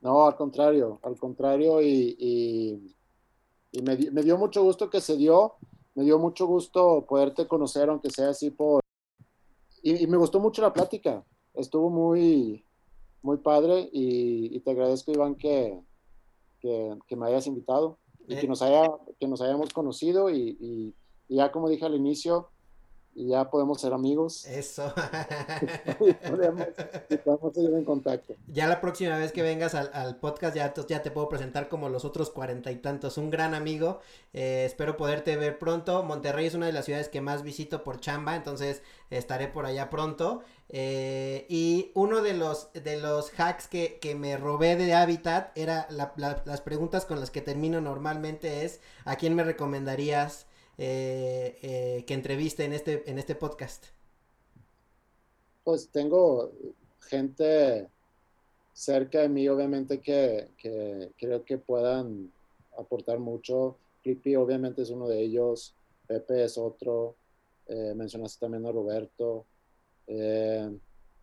No, al contrario, al contrario y, y, y me, me, dio mucho gusto que se dio, me dio mucho gusto poderte conocer aunque sea así por... y, y me gustó mucho la plática, estuvo muy, muy padre y, te agradezco, Iván, que, que, me hayas invitado y que, eh. nos haya, que nos hayamos conocido y, y, ya como dije al inicio, ya podemos ser amigos. Eso. podemos, podemos, seguir en contacto. Ya la próxima vez que vengas al, al podcast ya, ya te puedo presentar como los otros cuarenta y tantos. Un gran amigo. Eh, espero poderte ver pronto. Monterrey es una de las ciudades que más visito por chamba, entonces estaré por allá pronto. Eh, y uno de los, de los hacks que, que me robé de Habitat era la, las preguntas con las que termino normalmente es ¿a quién me recomendarías eh, eh, que entreviste en este, en este podcast? Pues tengo gente cerca de mí, obviamente, que, que creo que puedan aportar mucho. Flippy obviamente es uno de ellos, Pepe es otro, eh, mencionaste también a Roberto. Eh,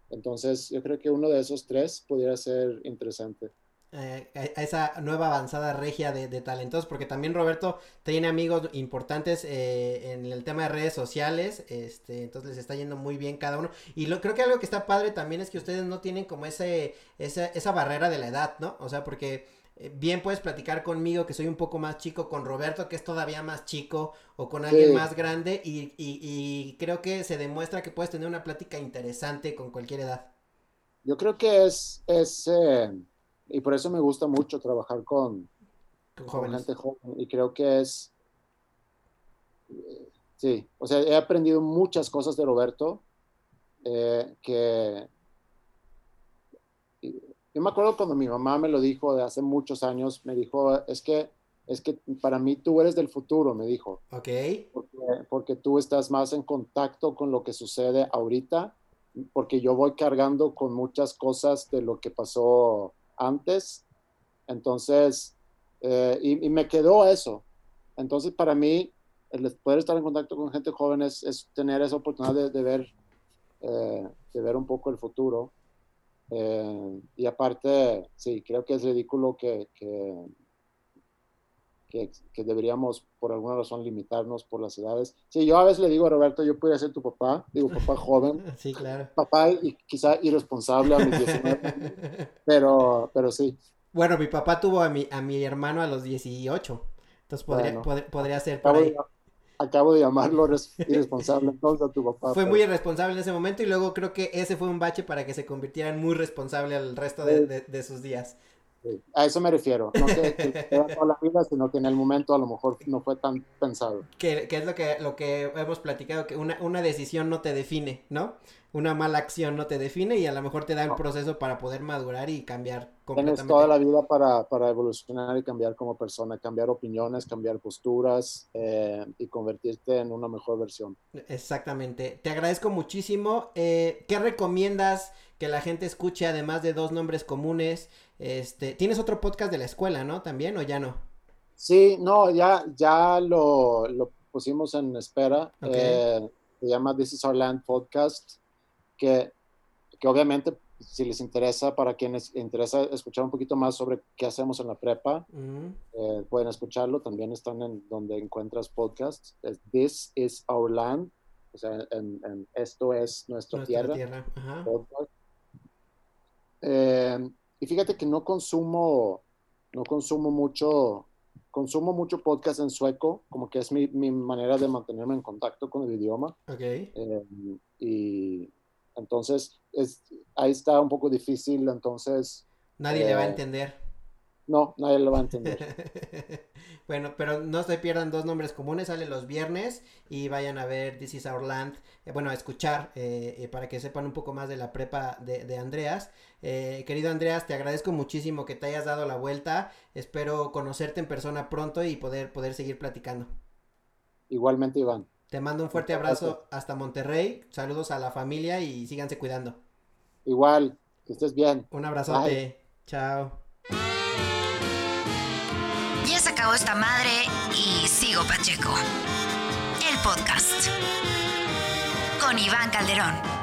entonces, yo creo que uno de esos tres pudiera ser interesante. eh, a esa nueva avanzada regia de, talentos, porque también Roberto tiene amigos importantes eh, en el tema de redes sociales, este, entonces les está yendo muy bien cada uno. Y lo, creo que algo que está padre también es que ustedes no tienen como ese, esa, esa barrera de la edad, ¿no? O sea, porque bien puedes platicar conmigo que soy un poco más chico, con Roberto que es todavía más chico o con alguien más grande y, y, y, creo que se demuestra que puedes tener una plática interesante con cualquier edad. Yo creo que es, es eh, y por eso me gusta mucho trabajar con, con, gente joven y creo que es, eh, sí, o sea, he aprendido muchas cosas de Roberto eh, que yo me acuerdo cuando mi mamá me lo dijo de hace muchos años, me dijo, es que, es que para mí tú eres del futuro, me dijo. Ok. Porque, porque tú estás más en contacto con lo que sucede ahorita, porque yo voy cargando con muchas cosas de lo que pasó antes. Entonces, eh, y, me quedó eso. Entonces, para mí, el poder estar en contacto con gente joven es, es tener esa oportunidad de, ver, eh, de ver un poco el futuro. Eh, y aparte, sí, creo que es ridículo que, que, que, deberíamos por alguna razón limitarnos por las edades. Sí, yo a veces le digo a Roberto, yo podría ser tu papá, digo papá joven. Sí, claro. Papá y quizá irresponsable a mis 19, pero, pero sí. Bueno, mi papá tuvo a mi, a mi hermano a los 18, entonces podría, podría ser por ahí acabo de llamarlo irresponsable entonces a tu papá. Fue muy irresponsable en ese momento y luego creo que ese fue un bache para que se convirtiera en muy responsable al resto de, sus días. A eso me refiero, no que, que toda la vida, sino que en el momento a lo mejor no fue tan pensado. Que, que es lo que, lo que hemos platicado, que una, una decisión no te define, ¿no? Una mala acción no te define y a lo mejor te da el proceso para poder madurar y cambiar completamente. Tienes toda la vida para, para evolucionar y cambiar como persona, cambiar opiniones, cambiar posturas eh, y convertirte en una mejor versión. Exactamente. Te agradezco muchísimo. Eh, ¿Qué recomiendas que la gente escuche además de dos nombres comunes? Este, tienes otro podcast de la escuela, ¿no? También o ya no? Sí, no, ya, ya lo, lo pusimos en espera. Eh, se llama This is Our Land Podcast que, que obviamente si les interesa, para quienes interesa escuchar un poquito más sobre qué hacemos en la prepa, eh, pueden escucharlo. También están en donde encuentras podcasts. This is our land. O sea, en, esto es nuestra, tierra. Eh, y fíjate que no consumo, no consumo mucho, consumo mucho podcast en sueco, como que es mi, mi manera de mantenerme en contacto con el idioma. Okay. Eh, y entonces, es, ahí está un poco difícil, entonces... Nadie le va a eh, entender. No, nadie lo va a entender. bueno, pero no se pierdan dos nombres comunes, sale los viernes y vayan a ver This is Our Land, eh, bueno, a escuchar eh, para que sepan un poco más de la prepa de, de Andreas. querido Andreas, te agradezco muchísimo que te hayas dado la vuelta, espero conocerte en persona pronto y poder, poder seguir platicando. Igualmente, Iván. Te mando un fuerte abrazo hasta Monterrey. Saludos a la familia y síganse cuidando. Igual, que estés bien. Un abrazote. Chao. Ya se acabó esta madre y sigo Pacheco. El podcast. Con Iván Calderón.